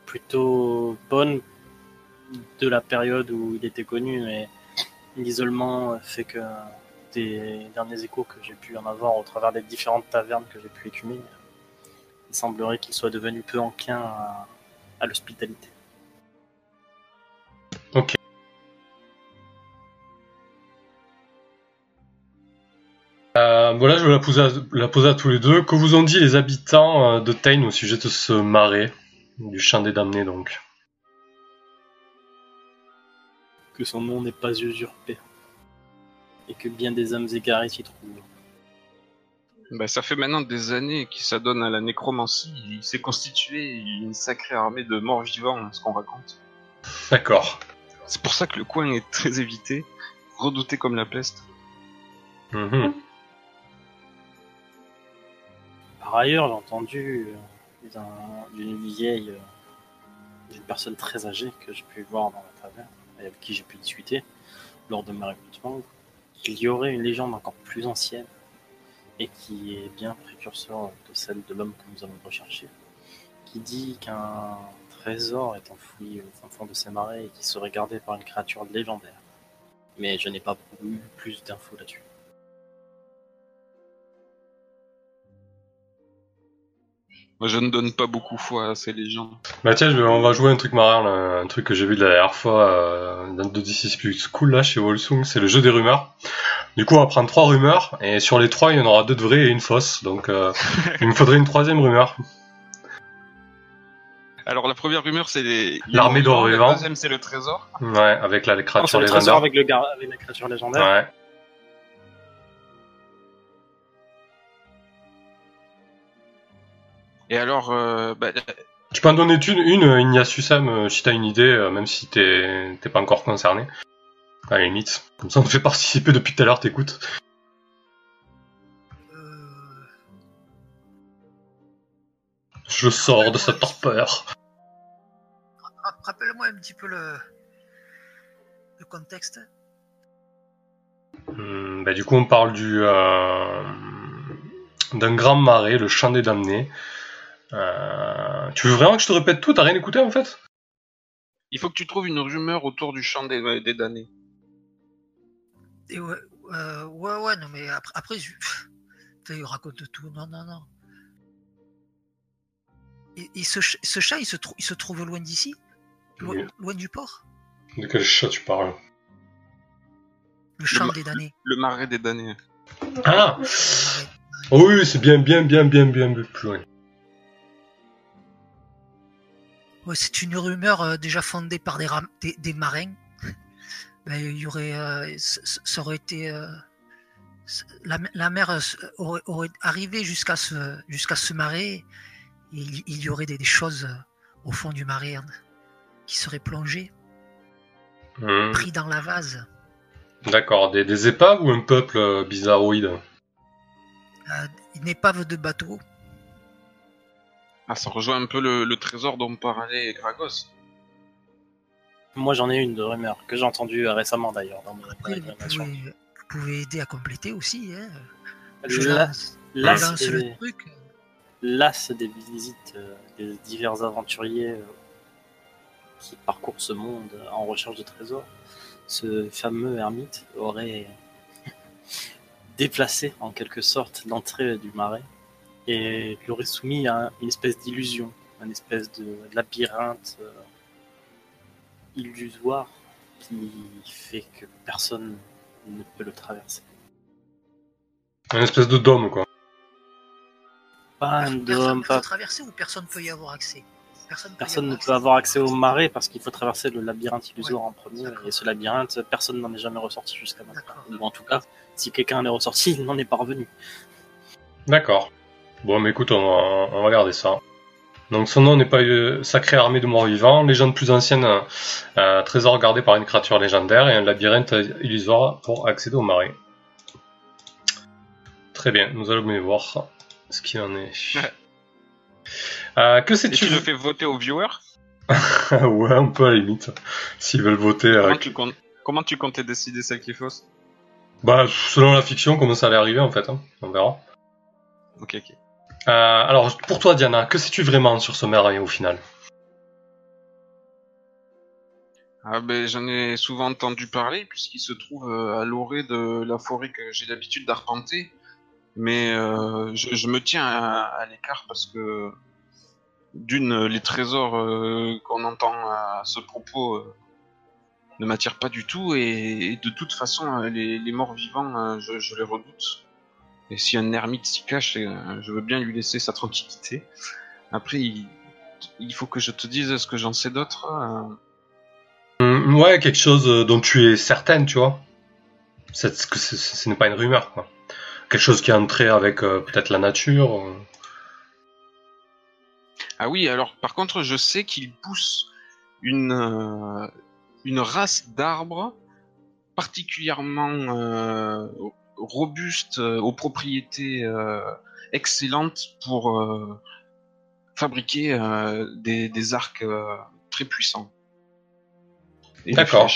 plutôt bonne de la période où il était connu, mais l'isolement fait que des derniers échos que j'ai pu en avoir au travers des différentes tavernes que j'ai pu écumer, il semblerait qu'il soit devenu peu enclin à l'hospitalité. Euh, voilà, je vais la poser, à, la poser à tous les deux. Que vous ont dit les habitants euh, de Tain au sujet de ce marais, du champ des damnés donc Que son nom n'est pas usurpé, et que bien des hommes égarés s'y trouvent. Bah, ça fait maintenant des années qu'il s'adonne à la nécromancie. Il s'est constitué une sacrée armée de morts vivants, ce qu'on raconte. D'accord. C'est pour ça que le coin est très évité, redouté comme la peste. Mhm. Par ailleurs, j'ai entendu euh, d'un- d'une vieille, euh, d'une personne très âgée que j'ai pu voir dans la taverne et avec qui j'ai pu discuter lors de ma recrutement, qu'il y aurait une légende encore plus ancienne et qui est bien précurseur de celle de l'homme que nous avons recherché, qui dit qu'un trésor est enfoui au fond de ces marais et qui serait gardé par une créature légendaire. Mais je n'ai pas eu plus d'infos là-dessus. Moi, je ne donne pas beaucoup foi à ces légendes. Bah tiens, je vais- on va jouer un truc marrant, là, un truc que j'ai vu la dernière fois euh, dans The DC Plus Cool là chez Wolsung, c'est le jeu des rumeurs. Du coup, on va prendre trois rumeurs et sur les trois, il y en aura deux de vraies et une fausse. Donc, euh, <laughs> il me faudrait une troisième rumeur. Alors, la première rumeur, c'est les... L'armée d'or. La deuxième, c'est le trésor. Ouais, avec la c'est créature le trésor légendaire. avec, le gar- avec la créature légendaire. Ouais. Et alors, euh, bah, Tu peux en donner une, une euh, Ignacio Sam, euh, si t'as une idée, même si t'es t'es pas encore concerné. À la limite. Comme ça, on te fait participer depuis tout à l'heure, t'écoutes. Je sors de cette torpeur. rappelle-moi un petit peu le, le contexte. Hmm, bah, du coup, on parle du euh, d'un grand marais, le champ des damnés. Euh, tu veux vraiment que je te répète tout? T'as rien écouté en fait? Il faut que tu trouves une rumeur autour du champ des, des damnés. Et ouais, euh, ouais, ouais, non, mais après, après je- Putain, il raconte tout. Non, non, non. Et, et ce, ch- ce chat, il se, il se trouve loin d'ici? Lo- Oui. Loin du port? De quel chat tu parles? Le champ des damnés. Le marais des damnés. Ah. Oh oui, c'est bien, bien, bien, bien, bien, bien plus loin. Ouais, c'est une rumeur euh, déjà fondée par des, ram- des, des marins. <laughs> Ben, il y aurait, euh, ça aurait été, euh, la, la mer aurait, aurait arrivé jusqu'à ce, jusqu'à ce marais. Et il, il y aurait des, des choses au fond du marais hein, qui seraient plongées, Hmm, pris dans la vase. D'accord, des, des épaves ou un peuple bizarroïde? Euh, une épave de bateau. Ah, ça rejoint un peu le, le trésor dont parlait Gragos. Moi, j'en ai une de rumeur que j'ai entendue euh, récemment d'ailleurs dans dans Après, vous pouvez, vous pouvez aider à compléter aussi. Hein. La- Je lance, le truc. c'est des visites euh, des divers aventuriers euh, qui parcourent ce monde en recherche de trésors. Ce fameux ermite aurait <laughs> déplacé en quelque sorte l'entrée du marais et l'aurait soumis à une espèce d'illusion, une espèce de labyrinthe euh, illusoire qui fait que personne ne peut le traverser. Un espèce de dôme, quoi. Pas un Personne dôme, ne peut pas traverser ou personne peut y avoir accès Personne, peut Personne ne peut avoir accès au marais parce qu'il faut traverser le labyrinthe illusoire en premier. Et ce labyrinthe, personne n'en est jamais ressorti jusqu'à maintenant. En tout cas, si quelqu'un en est ressorti, il n'en est pas revenu. D'accord. Bon, mais écoute, on va, on va regarder ça. Donc son nom n'est pas euh, Sacrée Armée de Morts-Vivants, légende plus ancienne, euh, euh, trésor gardé par une créature légendaire et un labyrinthe illusoire pour accéder au marais. Très bien, nous allons aller voir ce qu'il en est. Ouais. Euh, que sais-tu tu le fais voter aux viewers? <laughs> Ouais, un peu à la limite. S'ils veulent voter. euh, comment, tu comptes, comment tu comptais décider celle qui est fausse Bah, selon la fiction, comment ça allait arriver en fait, hein. on verra. Ok, ok. Euh, alors, pour toi, Diana, que sais-tu vraiment sur ce marais au final? Ah ben, j'en ai souvent entendu parler puisqu'il se trouve euh, à l'orée de la forêt que j'ai l'habitude d'arpenter. Mais euh, je, me tiens à, l'écart parce que d'une, les trésors qu'on entend à ce propos ne m'attirent pas du tout et, de toute façon les, morts vivants, je les redoute. Et si un ermite s'y cache, euh, je veux bien lui laisser sa tranquillité. Après, il, il faut que je te dise ce que j'en sais d'autre. euh. Hum, Ouais, quelque chose euh, dont tu es certaine, tu vois. Ce ce n'est pas une rumeur, quoi. Quelque chose qui a un trait avec euh, peut-être la nature. euh. Ah oui, alors par contre, je sais qu'il pousse une, euh, une race d'arbres particulièrement robuste, euh, aux propriétés euh, excellentes pour euh, fabriquer des, des arcs très puissants. D'accord.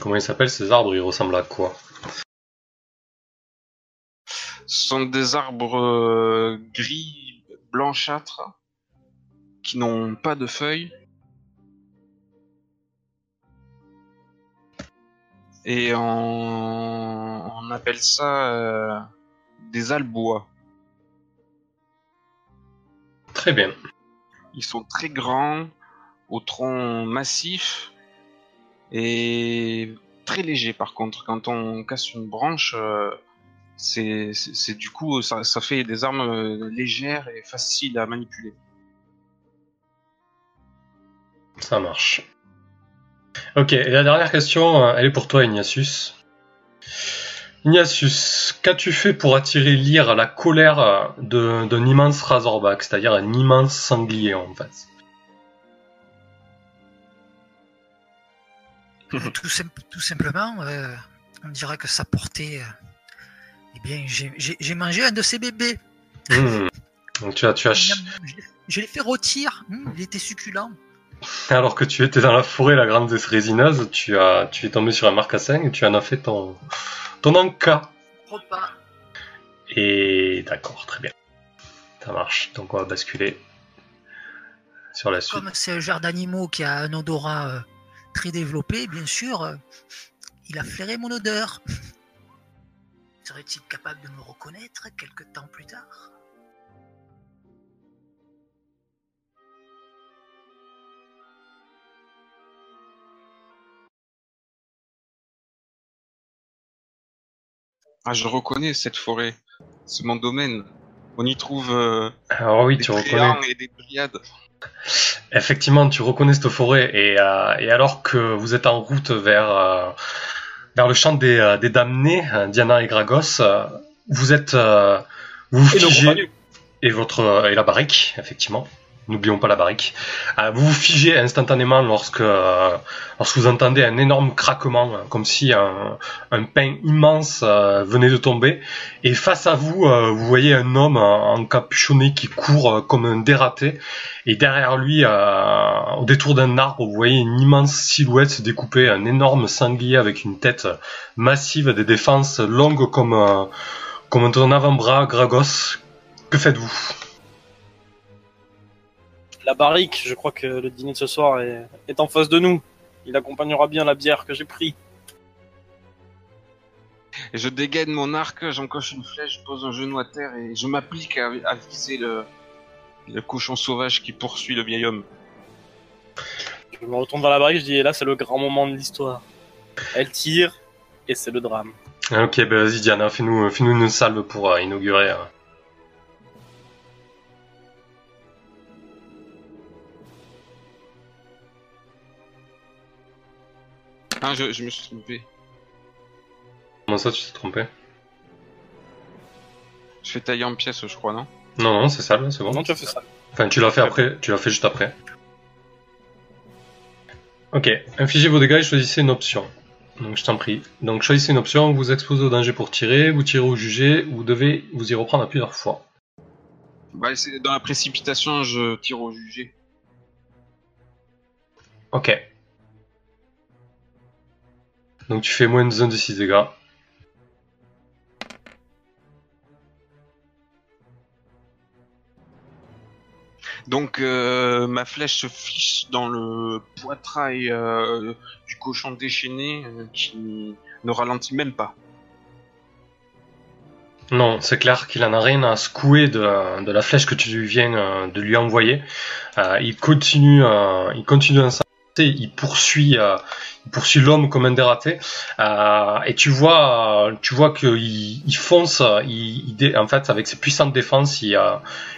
Comment ils s'appellent ces arbres? Ils ressemblent à quoi? Ce sont des arbres euh, gris blanchâtres qui n'ont pas de feuilles. Et on, on appelle ça euh, des albois. Très bien. Ils sont très grands, au tronc massif et très légers par contre. Quand on casse une branche, euh, c'est du coup ça, ça fait des armes euh, légères et faciles à manipuler. Ça marche. Ok, et la dernière question, euh, elle est pour toi, Ignatius. Ignatius, qu'as-tu fait pour attirer l'ire la colère euh, d'un immense Razorback, c'est-à-dire un immense sanglier en fait? <laughs> Tout, simple- tout simplement, euh, on dirait que ça portait. euh, eh bien, j'ai- mangé un de ces bébés. Hmm. Donc tu as, tu as, <laughs> Je, je l'ai fait rôtir. Hum, il était succulent. Alors que tu étais dans la forêt, la grande résineuse, tu as, tu es tombé sur un marcassin et tu en as fait ton, ton encas. Repas. Et d'accord, très bien. Ça marche. Donc on va basculer sur la suite. Comme c'est un genre d'animaux qui a un odorat euh, très développé, bien sûr, euh, il a flairé mon odeur. Serait-il capable de me reconnaître quelque temps plus tard? Ah, je reconnais cette forêt. C'est mon domaine. On y trouve euh, Alors oui, des tu reconnais. et des dryades. Effectivement, tu reconnais cette forêt et, euh, et alors que vous êtes en route vers, euh, vers le champ des, euh, des damnés, euh, Diana et Gragos, euh, vous êtes euh, vous Et figez et votre euh, et la barrique, effectivement. N'oublions pas la barrique. Euh, vous vous figez instantanément lorsque euh, lorsque vous entendez un énorme craquement, euh, comme si un, un pain immense euh, venait de tomber. Et face à vous, euh, vous voyez un homme en encapuchonné qui court comme un dératé. Et derrière lui, au détour d'un arbre, vous voyez une immense silhouette se découper, un énorme sanglier avec une tête massive, des défenses longues comme, comme ton avant-bras, Gragos. Que faites-vous? La barrique, je crois que le dîner de ce soir est, est en face de nous. Il accompagnera bien la bière que j'ai pris. Et je dégaine mon arc, j'encoche une flèche, je pose un genou à terre et je m'applique à, à viser le, le cochon sauvage qui poursuit le vieil homme. Je me retourne vers la barrique, je dis, et là, c'est le grand moment de l'histoire. Elle tire, et c'est le drame. Ok, ben vas-y Diana, fais-nous fais une salve pour euh, inaugurer. euh. Ah, je, je me suis trompé. Comment ça, tu t'es trompé Je fais tailler en pièces, je crois, non Non, non, c'est salve, c'est bon. Non, tu as fait ça. Enfin, tu l'as fait après, tu l'as fait juste après. Ok, infligez vos dégâts et choisissez une option. Donc je t'en prie. Donc choisissez une option, vous exposez au danger pour tirer, vous tirez au jugé, vous devez vous y reprendre à plusieurs fois. Bah, c'est dans la précipitation, je tire au jugé. Ok. Donc tu fais moins de 1 de 6 dégâts. Donc, euh, ma flèche se fiche dans le poitrail euh, du cochon déchaîné euh, qui ne ralentit même pas. Non, c'est clair qu'il en a rien à secouer de, de la flèche que tu viens de lui envoyer. Il continue, il continue à s'avancer, il poursuit, euh, il poursuit l'homme comme un dératé. Euh, et tu vois, euh, tu vois qu'il il fonce, il, il en fait, avec ses puissantes défenses, il, euh,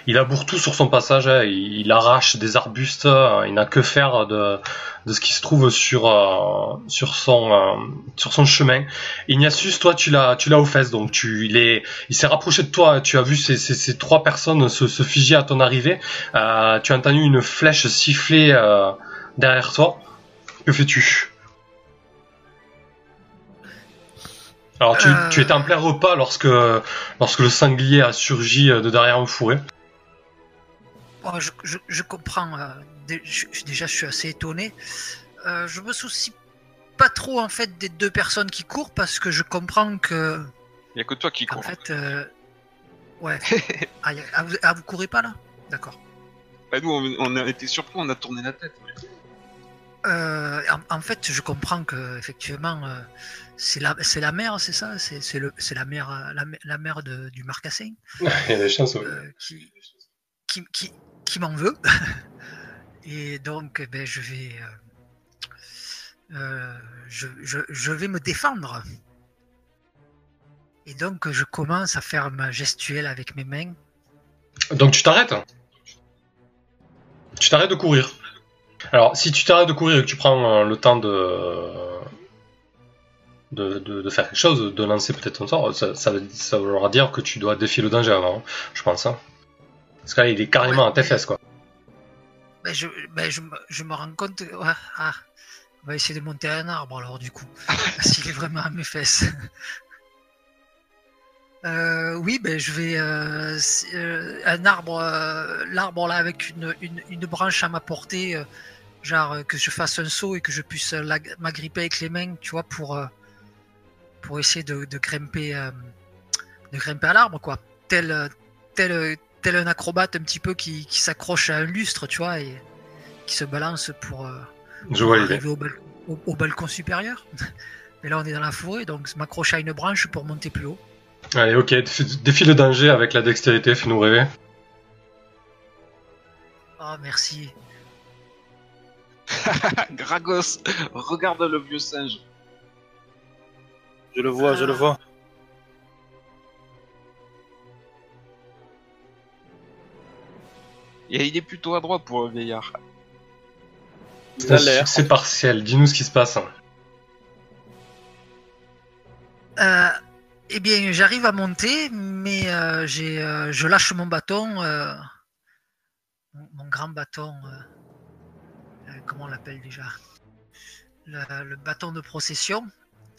il aboure tout sur son passage. hein, il, arrache des arbustes, euh, il n'a que faire de, de ce qui se trouve sur, euh, sur son, euh, sur son chemin. Ignatius, toi, tu l'as, tu l'as aux fesses, donc tu, il est, il s'est rapproché de toi, tu as vu ces, ces, trois personnes se, se figer à ton arrivée, tu as entendu une flèche siffler euh, derrière toi. Que fais-tu Alors tu, Euh. tu étais en plein repas lorsque, lorsque le sanglier a surgi de derrière un fourré. Bon, je, je- je comprends. euh, je- déjà, je suis assez étonné. Euh, je me soucie pas trop en fait des deux personnes qui courent parce que je comprends que Il y a que toi qui en cours. fait, euh, ouais. <laughs> ah, ah, vous, ah, vous courez pas là? D'accord. Bah, nous, on, on a été surpris, on a tourné la tête. Euh, en, en fait, je comprends que effectivement, euh, c'est la, c'est la mère, c'est ça, c'est, c'est le, c'est la mère, euh, la, la mère de, du marcassin? <laughs> Il y a des chances. oui. euh, qui, qui, qui, qui m'en veut. <laughs> Et donc, eh ben, je vais, je, je, je vais me défendre. Et donc, je commence à faire ma gestuelle avec mes mains. Donc tu t'arrêtes. Tu t'arrêtes de courir. Alors, si tu t'arrêtes de courir et que tu prends euh, le temps de... De, de, de faire quelque chose, de lancer peut-être ton sort, ça, ça, ça voudra dire que tu dois défier le danger avant, je pense. Hein. Parce que là, il est carrément Ouais. à tes fesses, quoi. Ben, je, ben, je, me, je me rends compte. ouais, ah, on va essayer de monter à un arbre alors, du coup. <laughs> S'il est vraiment à mes fesses. Euh, oui, ben je vais euh, euh, un arbre, l'arbre là avec une, une, une branche à ma portée, genre que je fasse un saut et que je puisse la- m'agripper avec les mains, tu vois, pour pour essayer de, de grimper, de grimper à l'arbre, quoi. Tel tel tel un acrobate un petit peu qui, qui s'accroche à un lustre, tu vois, et qui se balance pour, vois arriver au- au balcon supérieur. <laughs> Mais là, on est dans la forêt, donc m'accrocher à une branche pour monter plus haut. Allez, ok, défi défi de danger avec la dextérité, fais-nous rêver. Ah, merci. <laughs> Gragos, regarde le vieux singe. Je le vois, je le vois. Et il est plutôt adroit pour un vieillard. C'est partiel, dis-nous ce qui se passe. Euh, eh bien, j'arrive à monter, mais euh, j'ai, euh, je lâche mon bâton, euh, mon, mon grand bâton. comment on l'appelle déjà? Le, le bâton de procession.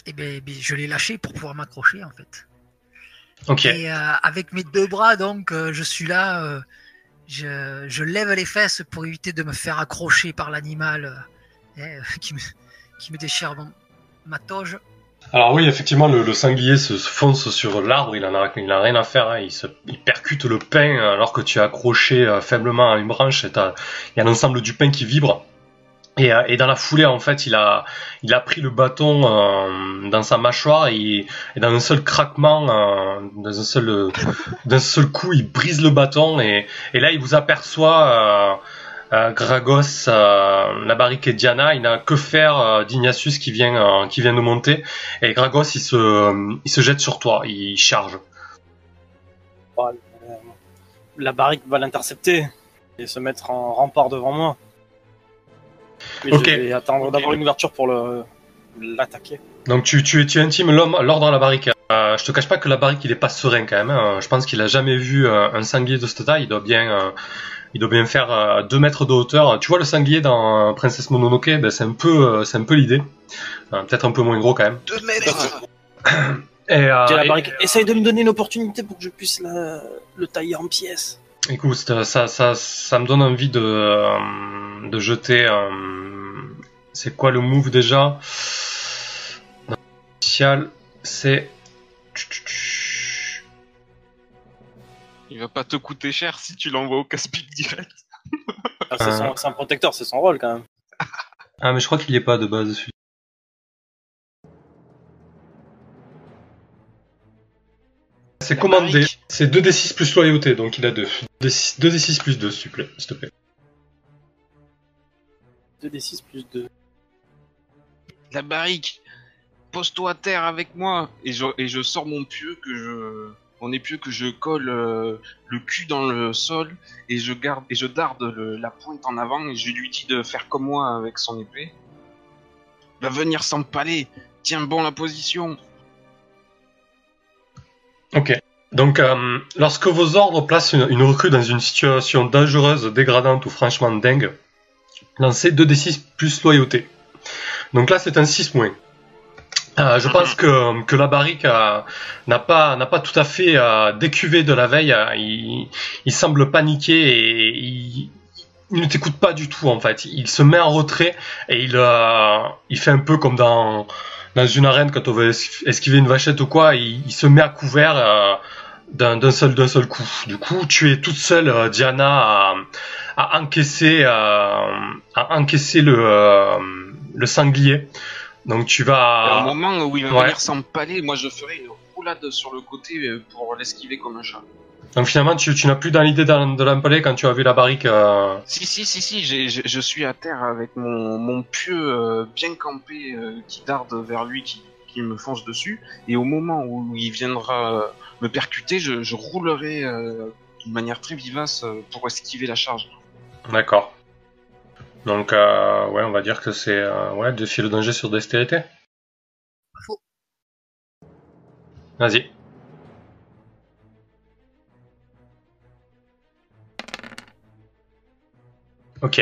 Eh bien, eh bien, je l'ai lâché pour pouvoir m'accrocher, en fait. Ok, Et avec mes deux bras, donc, je suis là. je, je lève les fesses pour éviter de me faire accrocher par l'animal eh, <laughs> qui, me, qui me déchire mon- ma toge. Alors oui, effectivement, le, sanglier se, fonce sur l'arbre, il en a, rien à faire, hein. il, percute le pain alors que tu es accroché euh, faiblement à une branche, il y a l'ensemble du pain qui vibre. Et, euh, dans la foulée, en fait, il a, pris le bâton euh, dans sa mâchoire et, dans un seul craquement, d'un <laughs> seul coup, il brise le bâton et, là, il vous aperçoit Gragos, euh, la barrique et Diana. Il n'a que faire euh, d'Ignatius qui vient, euh, qui vient de monter et Gragos, il se, il se jette sur toi, il charge. Euh, La barrique va l'intercepter et se mettre en rempart devant moi. Mais Ok. je vais attendre d'avoir une ouverture pour le l'attaquer. Donc tu, tu, tu intimes l'homme, l'ordre à la barrique. Euh, je te cache pas que la barrique, il est pas serein quand même. hein. Je pense qu'il a jamais vu euh, un sanglier de cette taille. Il doit bien, euh, il doit bien faire euh, 2 mètres de hauteur. Tu vois le sanglier dans euh, Princesse Mononoke, ben, c'est un peu, euh, c'est un peu l'idée. Euh, Peut-être un peu moins gros quand même. 2 mètres <coughs> Et, euh, la et-. Essaye de me donner une opportunité pour que je puisse la- le tailler en pièces. Écoute, ça, ça, ça me donne envie de, euh, de jeter. euh, c'est quoi le move déjà? C'est. Il va pas te coûter cher si tu l'envoies au casse-pique direct. Ah, c'est son- c'est un protecteur, c'est son rôle quand même. <laughs> Ah, mais je crois qu'il est pas de base celui. C'est La barrique. C'est 2d6 plus loyauté, donc il a 2. 2d6 plus 2, s'il te plaît. s'il te plaît. 2d6 plus 2. La barrique, pose-toi à terre avec moi. Et je, et je sors mon pieu que je. Mon épieu que je colle euh, le cul dans le sol et je garde et je darde la pointe en avant et je lui dis de faire comme moi avec son épée. Va venir s'empaler. Tiens bon la position. Ok. Donc, euh, lorsque vos ordres placent une, une recrue dans une situation dangereuse, dégradante ou franchement dingue, lancez 2d6 plus loyauté. Donc là, c'est un 6 moins. Euh, je pense que, que la barrique euh, n'a pas n'a pas tout à fait euh, décuvé de la veille. il, il semble paniquer et il, ne t'écoute pas du tout en fait. Il se met en retrait et il il fait un peu comme dans dans une arène quand on veut es- esquiver une vachette ou quoi. Il, se met à couvert d'un seul d'un seul coup. Du coup, tu es toute seule, Diana, à, encaisser à encaisser le le sanglier. Donc tu vas au moment où il va ouais. venir s'empaler, moi je ferai une roulade sur le côté euh, pour l'esquiver comme un chat. Donc finalement, tu, tu n'as plus dans l'idée de l'empaler quand tu as vu la barrique. euh, Si, si, si, si, je, je suis à terre avec mon, mon pieu euh, bien campé euh, qui darde vers lui, qui, qui me fonce dessus. Et au moment où il viendra me percuter, je, je roulerai d'une manière très vivace pour esquiver la charge. D'accord. Donc euh, ouais, on va dire que c'est euh, ouais défi le danger sur dextérité. Faux. Vas-y. Ok.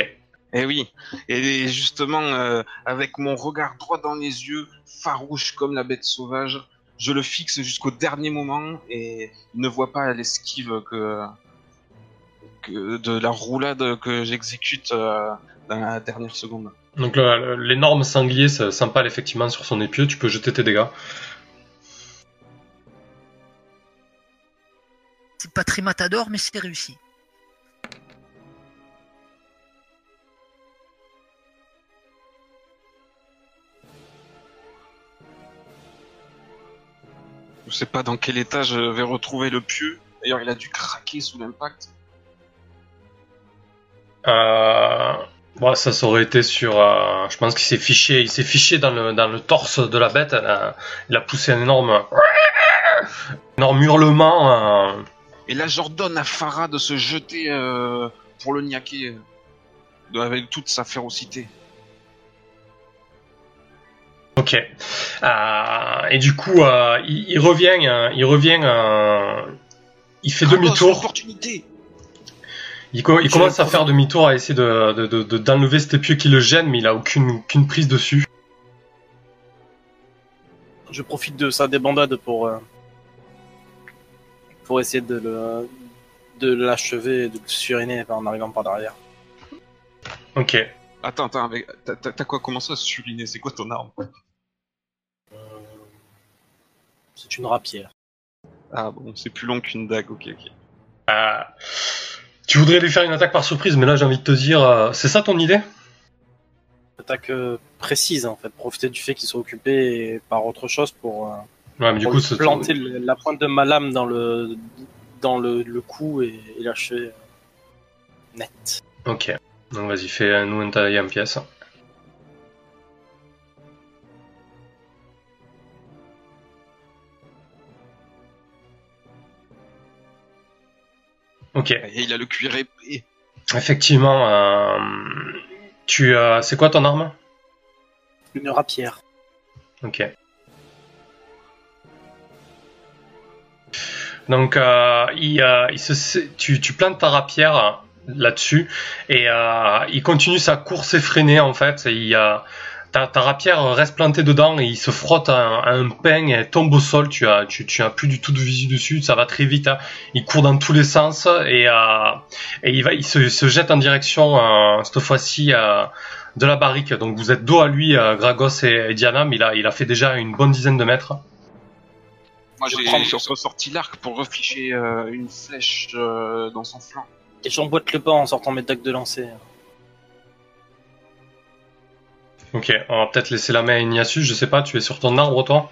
Et oui, et justement, euh, avec mon regard droit dans les yeux, farouche comme la bête sauvage, je le fixe jusqu'au dernier moment et il ne voit pas l'esquive que de la roulade que j'exécute euh, dans la dernière seconde. Donc l'énorme sanglier s'empale effectivement sur son épieu, tu peux jeter tes dégâts. C'est pas très matador, mais c'est réussi. Je sais pas dans quel état je vais retrouver le pieu. D'ailleurs, il a dû craquer sous l'impact. Euh... Bon, ça, ça aurait été sur. euh, Je pense qu'il s'est fiché, il s'est fiché dans le, dans le torse de la bête. Elle a- il a poussé un énorme, énorme hurlement. euh, Et là, j'ordonne à Farah de se jeter euh, pour le niaquer avec toute sa férocité. Ok. Et du coup, il, il revient, il revient, il fait demi-tour. Opportunité. Il, co- il Je commence à faire demi-tour à essayer de, de, de- de- d'enlever cet épieu qui le gêne, mais il a aucune, aucune prise dessus. Je profite de sa débandade pour euh, pour essayer de le de l'achever et de le suriner en arrivant par derrière. Ok. Attends, attends, avec... t'as- quoi commencé à suriner? C'est quoi ton arme? Euh, C'est une rapière. Ah bon, c'est plus long qu'une dague, ok, ok. Euh, tu voudrais lui faire une attaque par surprise, mais là j'ai envie de te dire, euh, c'est ça ton idée? Attaque euh, précise en fait, profiter du fait qu'il soit occupé et par autre chose pour, euh, Ouais, mais du pour coup, planter le- la pointe de ma lame dans le dans le, le cou et, et l'achever euh, net. Ok. Donc vas-y, fais nous une taille en pièce. Ok. Et il a le cuir épais. Effectivement, euh, tu as. C'est quoi ton arme? Une rapière. Ok. Donc, euh, il, euh, il se, tu, tu plantes ta rapière euh, là-dessus et euh, il continue sa course effrénée en fait. Et il, euh, ta, ta rapière reste plantée dedans et il se frotte à un, à un pain et elle tombe au sol. Tu as, tu, tu as plus du tout de visu dessus. Ça va très vite. hein. Il court dans tous les sens et, euh, et il va, il se, se jette en direction euh, cette fois-ci. euh, de la barrique. Donc vous êtes dos à lui, euh, Gragos et, et Diana, mais il a, il a fait déjà une bonne dizaine de mètres. Moi, Je j'ai ressorti l'arc pour reficher euh, une flèche euh, dans son flanc. Et j'emboîte le pas en sortant mes dagues de lancer. Ok, on va peut-être laisser la main à Ignacius, je sais pas, tu es sur ton arbre toi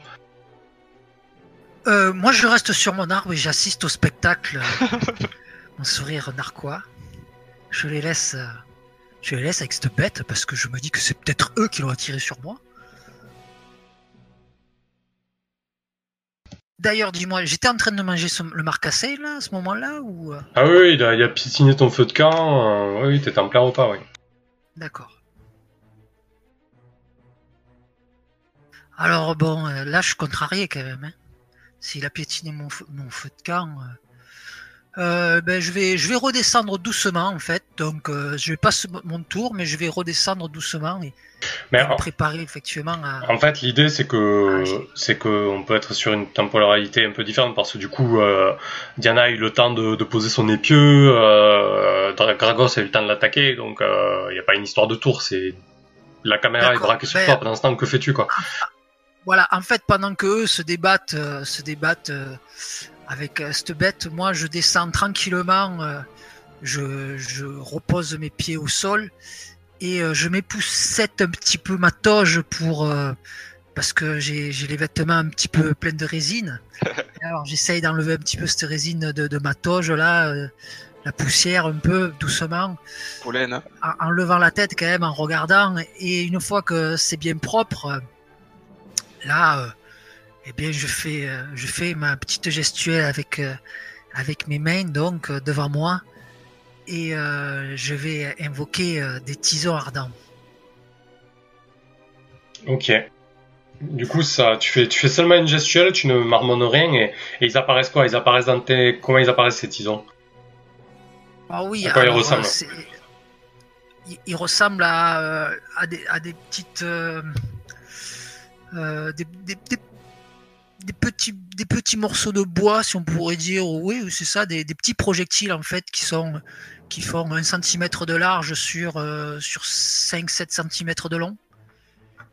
Euh, moi, je reste sur mon arbre et j'assiste au spectacle. <laughs> mon sourire narquois. Je les laisse, euh, je les laisse avec cette bête parce que je me dis que c'est peut-être eux qui l'ont attiré sur moi. D'ailleurs, dis-moi, j'étais en train de manger ce- le marcassé là à ce moment-là ou euh, Ah oui, oui, il a, il a piétiné ton feu de camp, euh, oui, t'étais en plein repas, oui. D'accord. Alors bon, euh, là je suis contrarié quand même. Hein. S'il a piétiné mon feu, mon feu de camp, euh, euh, ben je vais je vais redescendre doucement en fait. Donc euh, je vais pas mon tour, mais je vais redescendre doucement et, Mais et me en, préparer effectivement à. en fait, l'idée c'est Ah, que j'ai- c'est que on peut être sur une temporalité un peu différente parce que du coup, euh, Diana a eu le temps de, de poser son épieu, Dra- Gragos a eu le temps de l'attaquer, donc il n'y a pas une histoire de tour, c'est la caméra est braquée sur ben- toi pendant ce temps, que fais-tu quoi? Voilà, en fait, pendant que eux se débattent, euh, se débattent euh, avec euh, cette bête, moi je descends tranquillement, je, je repose mes pieds au sol et je m'époussette un petit peu ma toge pour parce que j'ai les vêtements un petit peu pleins de résine. <laughs> Et alors j'essaye d'enlever un petit peu cette résine de, de ma toge là, la poussière un peu doucement Pollen. hein. en, en levant la tête quand même, en regardant, et une fois que c'est bien propre, là, euh, eh bien, je fais, euh, je fais ma petite gestuelle avec, euh, avec mes mains, donc devant moi, et je vais invoquer des tisons ardents. Ok. Du coup, ça, tu fais, tu fais seulement une gestuelle, tu ne marmonnes rien et, et ils apparaissent quoi? Ils apparaissent dans tes, comment ils apparaissent ces tisons Ah oui, À quoi il alors, ressemble euh, c'est- il, il ressemble à, à, des, à des petites. euh, des, des- des- des petits, des petits morceaux de bois, si on pourrait dire, oui, c'est ça, des, des petits projectiles en fait qui sont qui font un centimètre de large sur, euh, sur 5-7 cm de long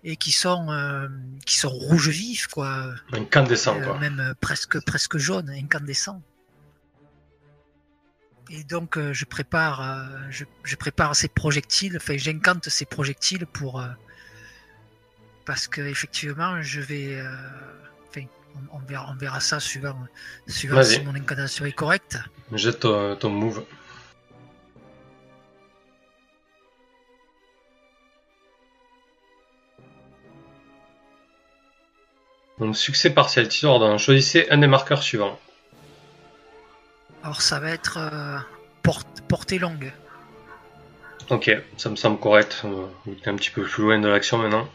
et qui sont, euh, qui sont rouges vifs, quoi. Incandescent, Euh, quoi. Même euh, presque, presque jaune, incandescent. Et donc, euh, je, prépare, euh, je, je prépare ces projectiles, enfin, j'incante ces projectiles pour. Euh, parce que, effectivement, je vais. euh, enfin, on, on verra, on verra ça suivant, si mon incantation est correcte. Jette ton, ton move. Donc, succès partiel, Tisordin. Choisissez un des marqueurs suivants. Alors, ça va être euh, portée longue. Ok, ça me semble correct. Euh, On est un petit peu plus loin de l'action maintenant.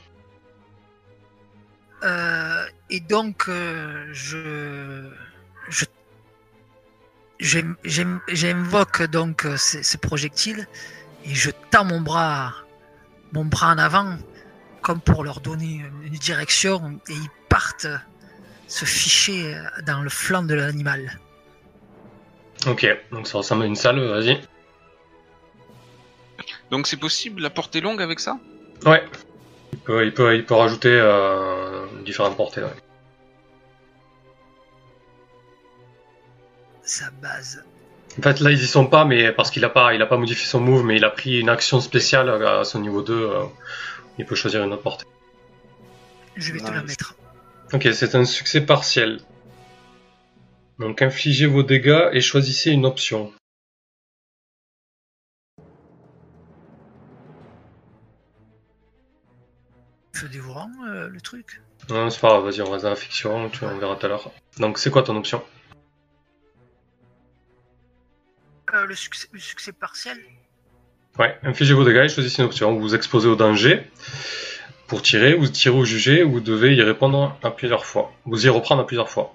Euh, et donc, euh, je, je, j'invoque donc euh, ces, ces projectiles et je tends mon bras, mon bras en avant, comme pour leur donner une, direction, et ils partent se ficher dans le flanc de l'animal. Ok, donc ça ressemble à une salle, vas-y. Donc c'est possible la portée longue avec ça? Ouais. Il peut, il peut, il peut rajouter euh, différentes portées. ouais. Sa base. En fait, là, ils y sont pas, mais parce qu'il a pas, il a pas modifié son move, mais il a pris une action spéciale à son niveau 2. euh, il peut choisir une autre portée. Je vais te la mettre. Ok, c'est un succès partiel. Donc, infligez vos dégâts et choisissez une option. Feu dévorant, euh, le truc. Non, c'est pas grave, vas-y, on reste dans la fiction, tu on verra tout à l'heure. Donc, c'est quoi ton option? Euh, le, succès, le succès partiel? Ouais, infligez vos dégâts et choisissez une option. Vous vous exposez au danger. Pour tirer, vous tirez ou jugez, vous devez y répondre à plusieurs fois. Vous y reprendre à plusieurs fois.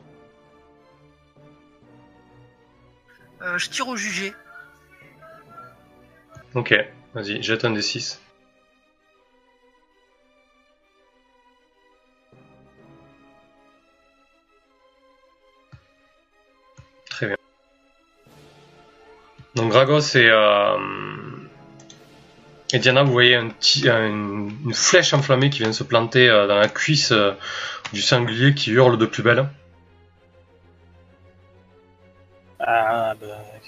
Euh, je tire au jugé. Ok, vas-y, jette un des 6. Donc Gragos et, euh, et Diana, vous voyez un petit, un- une flèche enflammée qui vient se planter euh, dans la cuisse euh, du sanglier qui hurle de plus belle. Ah, bah,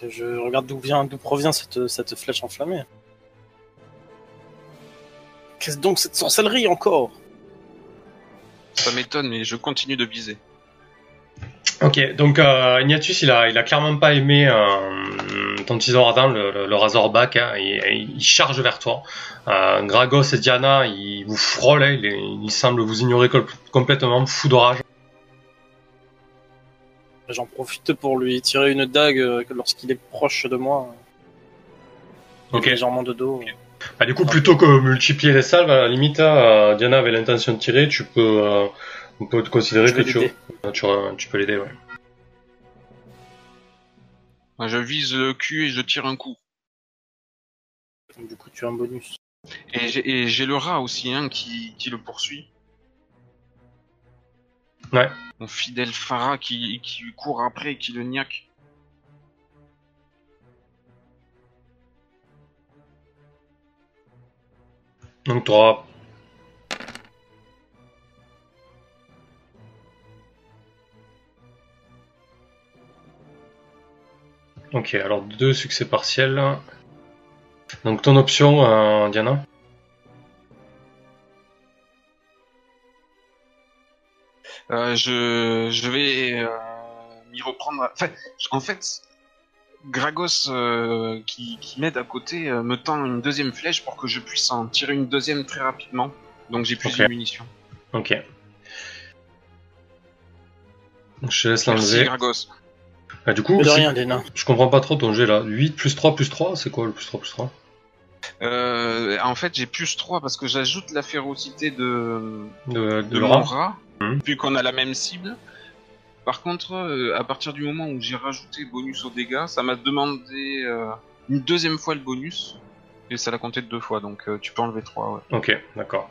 je regarde d'où vient, d'où provient cette, cette flèche enflammée. Qu'est-ce donc cette sorcellerie encore? Ça m'étonne, mais je continue de viser. Ok, donc euh, Ignatius, il a, il a clairement pas aimé euh, ton Tizoradan, le, le, le Razorback, hein, il, il charge vers toi. Euh, Gragos et Diana, ils vous frôlent, hein, il, il semble vous ignorer complètement, fou de rage. J'en profite pour lui tirer une dague euh, lorsqu'il est proche de moi. Ok. Légèrement de dos. Bah, du coup, plutôt que multiplier les salves, à la limite, euh, Diana avait l'intention de tirer, tu peux, on peut te considérer que tu, tu, tu peux l'aider, ouais. Moi, Je vise le cul et je tire un coup. Du coup, tu as un bonus. Et j'ai le rat aussi, hein, qui, qui le poursuit. Ouais. Mon fidèle Farah qui, qui court après et qui le niaque. Donc tu Ok, alors deux succès partiels. Donc ton option, euh, Diana Euh, je, je vais euh, m'y reprendre. Enfin, en fait, Gragos qui, qui m'aide à côté me tend une deuxième flèche pour que je puisse en tirer une deuxième très rapidement. Donc j'ai plus de munitions. Ok. Je laisse Merci l'enlever. Gragos. Ah, du coup, de rien, Dena. je comprends pas trop ton jet là. 8 plus 3 plus 3, c'est quoi le plus 3 plus 3 Euh, en fait, j'ai plus 3 parce que j'ajoute la férocité de, De, de mon rat, vu qu'on a la même cible. Par contre, euh, à partir du moment où j'ai rajouté bonus aux dégâts, ça m'a demandé euh, une deuxième fois le bonus, et ça l'a compté de deux fois, donc euh, tu peux enlever 3, ouais. Ok, d'accord.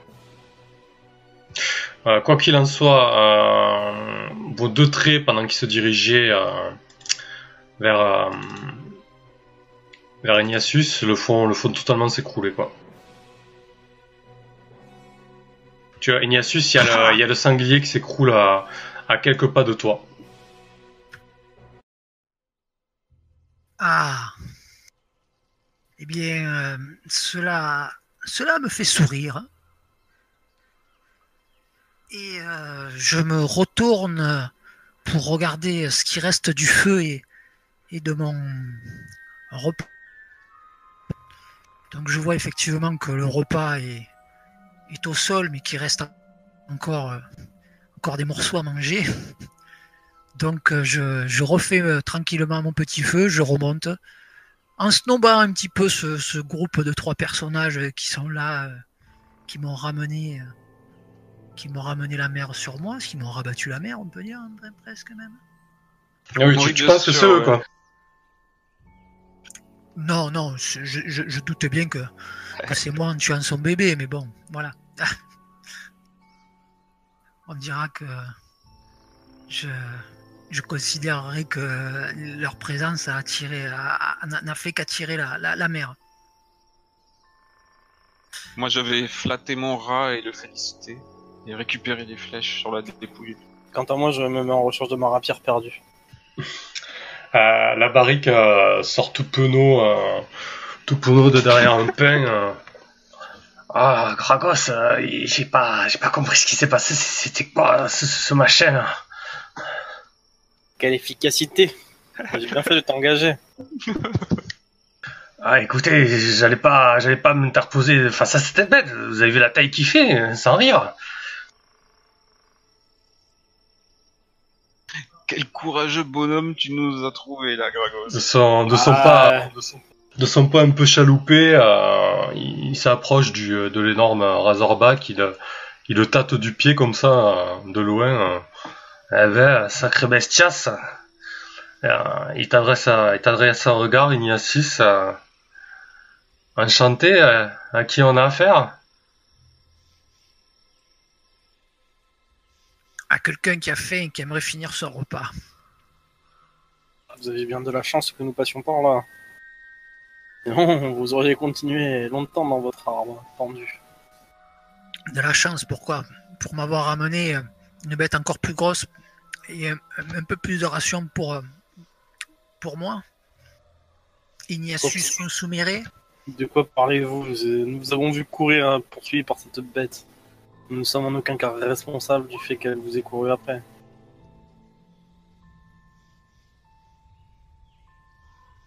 Euh, quoi qu'il en soit, euh, vos deux traits, pendant qu'ils se dirigeaient euh, vers, euh, vers Ignatius, le font, le font totalement s'écrouler. quoi. Tu vois, Ignatius, il y, a le- sanglier qui s'écroule à, à quelques pas de toi. Ah. Eh bien, euh, cela, cela me fait sourire. Et euh, je me retourne pour regarder ce qui reste du feu et, et de mon repas. Donc je vois effectivement que le repas est, est au sol, mais qu'il reste encore, euh, encore des morceaux à manger. Donc euh, je, je refais euh, tranquillement mon petit feu, je remonte, en snobant un petit peu ce, ce groupe de trois personnages qui sont là, qui m'ont ramené, qui m'ont ramené la mer sur moi, qui m'ont rabattu la mer, on peut dire, hein, presque même. Ah oui, tu, tu de penses que sur, c'est eux, ouais. quoi. Non, non, je, je, je- je doute bien que, que c'est moi en tuant son bébé, mais bon, voilà. <laughs> On dira que je, je considérerais que leur présence a attiré, n'a fait qu'attirer la, la, la mer. Moi, j'avais flatté mon rat et le félicité. Et récupéré des flèches sur la dépouille. Quant à moi, je me mets en recherche de ma rapière perdue. <laughs> Euh, la barrique euh, sort tout penaud, euh, tout penaud de derrière un pain. euh. Ah, Gragos, euh, j'ai pas, j'ai pas compris ce qui s'est passé. C'était quoi ce, ce machin là? Quelle efficacité J'ai bien fait de t'engager. Ah, écoutez, j'allais pas, j'allais pas m'interposer face à cette bête. Vous avez vu la taille qu'il fait, sans rire. Quel courageux bonhomme tu nous as trouvé là, Gragos. De son, de son Ah, pas, de son, de son pas un peu chaloupé, euh, il, il s'approche du, de l'énorme Razorback, il, le- il le tâte du pied comme ça, euh, de loin. euh. Eh ben, sacré bestiasse. Euh, il t'adresse un, il t'adresse un regard, Ignatius. euh, enchanté, euh, à qui on a affaire? À quelqu'un qui a faim et qui aimerait finir son repas. Vous avez bien de la chance que nous passions par là. Non, vous auriez continué longtemps dans votre arbre pendu. De la chance, pourquoi? Pour m'avoir amené euh, une bête encore plus grosse et un, un peu plus de ration pour, euh, pour moi. Ignatius Consumere. De quoi parlez-vous? Nous avons vu courir hein, poursuivi par cette bête. Nous ne sommes en aucun cas responsables du fait qu'elle vous ait couru après.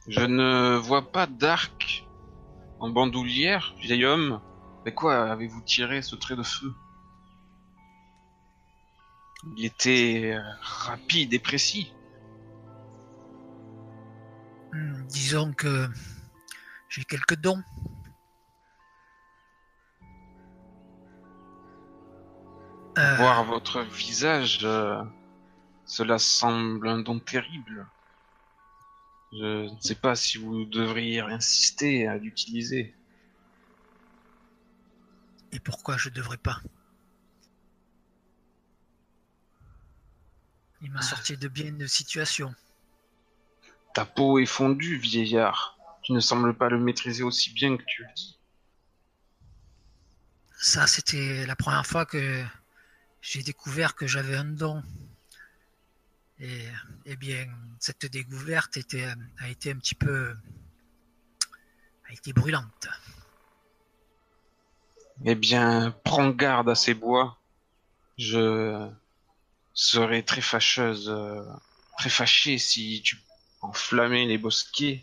Je ne vois pas d'arc en bandoulière, vieil homme. Mais quoi avez-vous tiré ce trait de feu? Il était euh, rapide et précis. Hmm, disons que j'ai quelques dons. Euh, Voir votre visage, euh, cela semble un don terrible. Je ne sais pas si vous devriez insister à l'utiliser. et pourquoi je devrais pas? Il m'a sorti de bien de situations. Ta peau est fondue, vieillard. Tu ne sembles pas le maîtriser aussi bien que tu le dis. Ça, c'était la première fois que j'ai découvert que j'avais un don. Et, eh bien, cette découverte était, a été un petit peu. a été brûlante. Eh bien, prends garde à ces bois. Je serais très fâcheuse, euh, très fâchée si tu enflammais les bosquets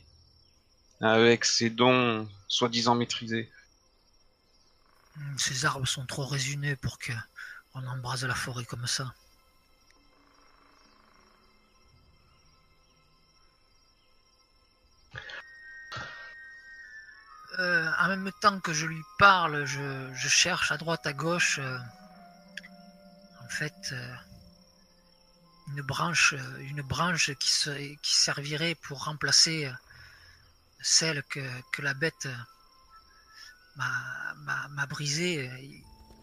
avec ces dons soi-disant maîtrisés. Ces arbres sont trop résineux pour que on embrase la forêt comme ça. Euh, en même temps que je lui parle, je, cherche à droite, à gauche, euh, en fait, euh, une branche, une branche qui, se- qui servirait pour remplacer celle que, la bête m'a- m'a m'a brisé, euh,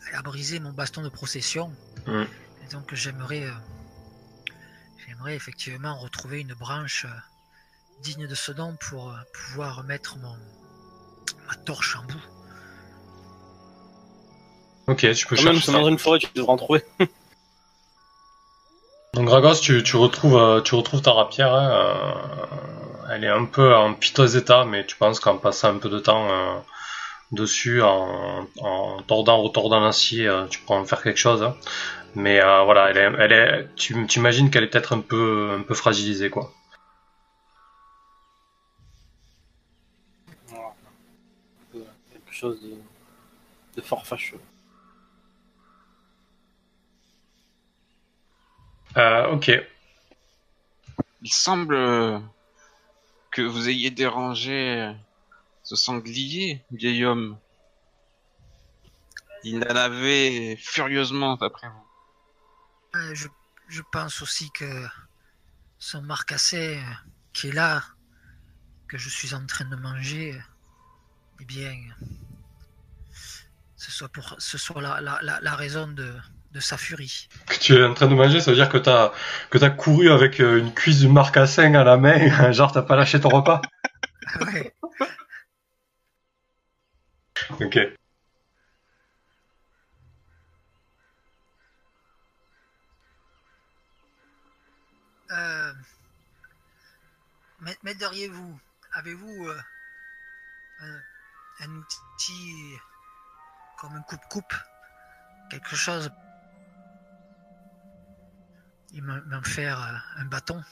elle a brisé mon baston de procession. Et donc j'aimerais, euh, j'aimerais effectivement retrouver une branche euh, digne de ce nom pour euh, pouvoir mettre mon ma torche en bout. Ok, tu peux Quand même, chercher c'est ça. dans une forêt, tu devrais en trouver. <laughs> Donc Gragos, tu, tu retrouves euh, tu retrouves ta rapière. hein, euh, elle est un peu en piteux état, mais tu penses qu'en passant un peu de temps euh, dessus, en, en tordant, retordant l'acier, euh, tu pourras en faire quelque chose. hein. Mais euh, voilà, elle est, elle est, tu tu imagines qu'elle est peut-être un peu un peu fragilisée quoi. Quelque chose de, de fort fâcheux. Euh, ok. Il semble que vous ayez dérangé ce sanglier, vieil homme. Il en avait furieusement après vous. Euh, je, je pense aussi que son marcassé euh, qui est là, que je suis en train de manger, euh, eh bien, ce soit pour ce soit la, la, la, la raison de, de sa furie. Que tu es en train de manger, ça veut dire que t'as que t'as couru avec euh, une cuisse de marcassin à la main, <laughs> genre t'as pas lâché ton repas. <laughs> Ouais. <laughs> Ok. Euh, M'aideriez-vous Avez-vous euh, un, outil comme un coupe-coupe Quelque chose Il m'en faire euh, un bâton?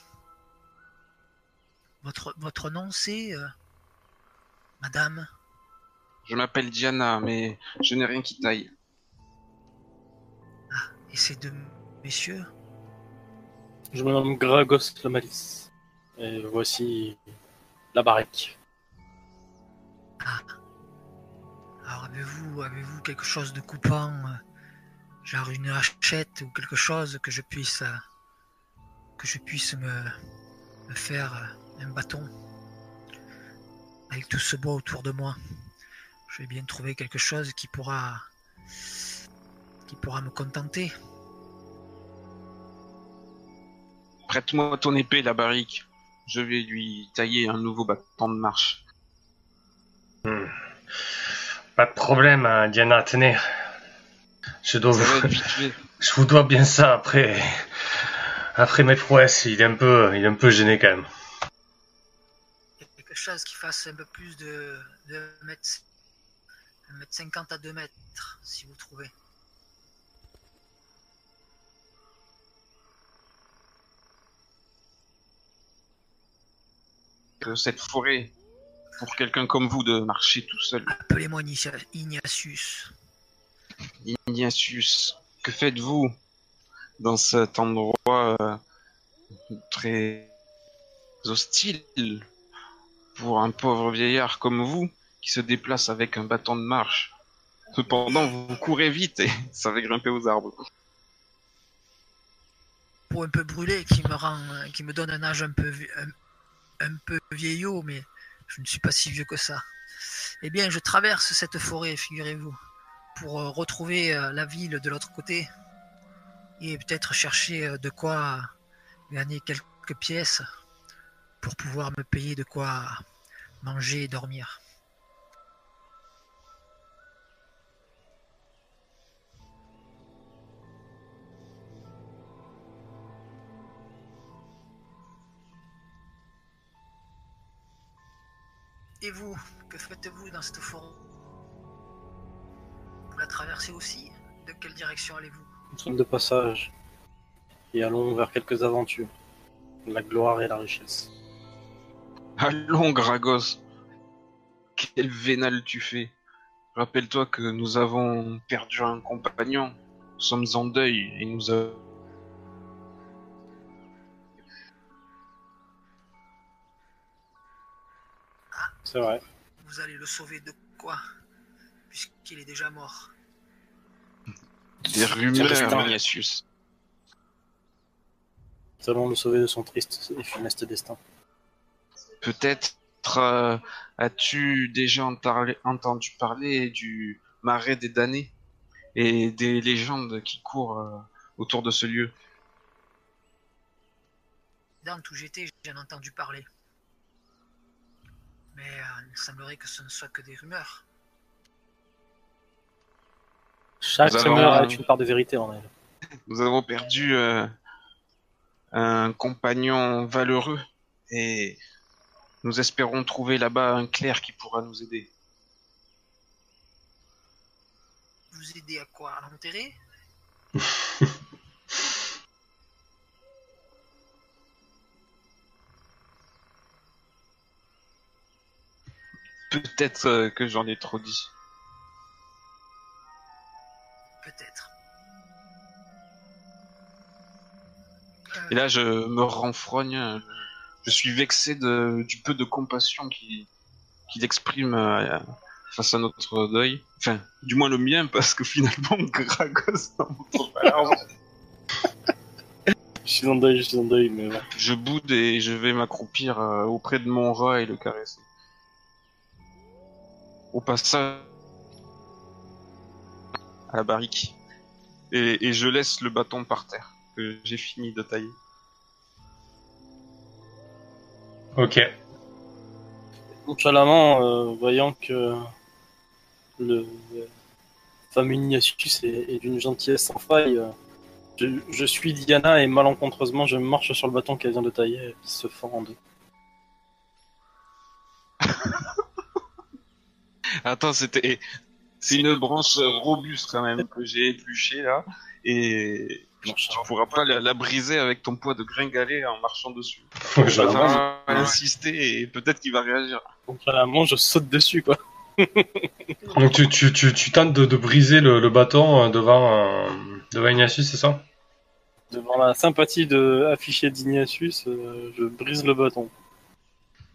Votre, votre nom c'est Madame? Je m'appelle Diana, mais je n'ai rien qui taille. et ces deux messieurs? Je me nomme Gragos le Malice. Et voici la barrique. Alors avez-vous avez-vous quelque chose de coupant, euh, genre une hachette ou quelque chose que je puisse euh, que je puisse me, me faire euh, un bâton avec tout ce bois autour de moi? Je vais bien trouver quelque chose qui pourra qui pourra me contenter. Prête-moi ton épée, la barrique. Je vais lui tailler un nouveau bâton de marche. Hmm. Pas de problème, hein, Diana, tenez. Je, dois vous... <laughs> je vous dois bien ça après. Après mes prouesses, il est un peu, il est un peu gêné quand même. Quelque chose qui fasse un peu plus de, de 1 mètre, 1 mètre 50 à 2 mètres, si vous trouvez. Que cette forêt, pour quelqu'un comme vous, de marcher tout seul. Appelez-moi Ignatius. Ignatius, que faites-vous dans cet endroit euh, très hostile pour un pauvre vieillard comme vous? Se déplace avec un bâton de marche Cependant, vous courez vite et <laughs> savez grimper aux arbres. Pour un peu brûlé, qui me rend, euh, qui me donne un âge un peu, un, peu vieillot, mais je ne suis pas si vieux que ça. Eh bien, je traverse cette forêt, figurez-vous, pour euh, retrouver euh, la ville de l'autre côté et peut-être chercher de quoi gagner quelques pièces pour pouvoir me payer de quoi manger et dormir. Et vous, que faites-vous dans cette forêt Vous la traversez aussi? De quelle direction allez-vous? Nous sommes de passage. Et allons vers quelques aventures. La gloire et la richesse. Allons, Gragos. Quel vénal tu fais. Rappelle-toi que nous avons perdu un compagnon. Nous sommes en deuil et nous avons... C'est vrai. Vous allez le sauver de quoi? Puisqu'il est déjà mort. des rumeurs. Ignatius. Nous allons le sauver de son triste et funeste destin. Peut-être euh, as-tu déjà entendu parler du marais des damnés et des légendes qui courent euh, autour de ce lieu? Dans tout j'étais, j'en ai entendu parler. Mais euh, il semblerait que ce ne soit que des rumeurs. Chaque Nous avons- rumeur a une part de vérité en elle. Nous avons perdu euh, un compagnon valeureux et nous espérons trouver là-bas un clerc qui pourra nous aider. Vous aider à quoi? À l'enterrer? <laughs> Peut-être euh, que j'en ai trop dit. Peut-être. Et là, je me renfrogne. euh, Je suis vexé de, du peu de compassion qu'il exprime euh, face à notre deuil. Enfin, du moins le mien, parce que finalement, <laughs> Gragos n'en montre pas. Je suis en deuil, je suis en deuil, mais. Je boude et je vais m'accroupir euh, auprès de mon rat et le caresser. Au passage, à la barrique. Et, et je laisse le bâton par terre, que j'ai fini de tailler. Ok. Nonchalamment, euh, voyant que le femme Ignatius est, est d'une gentillesse sans faille, euh, je, je suis Diana et malencontreusement je marche sur le bâton qu'elle vient de tailler qui se fend en deux. <laughs> Attends, c'était. C'est une branche robuste quand même que j'ai épluchée là. Et tu pourras pas la, la briser avec ton poids de gringalet en marchant dessus. Je vais insister et peut-être qu'il va réagir. Nonchalamment, je saute dessus quoi. <laughs> Donc tu, tu, tu, tu tentes de, de briser le, le bâton euh, devant, euh, devant Ignatius, c'est ça? Devant la sympathie de affichée d'Ignatius, euh, je brise le bâton.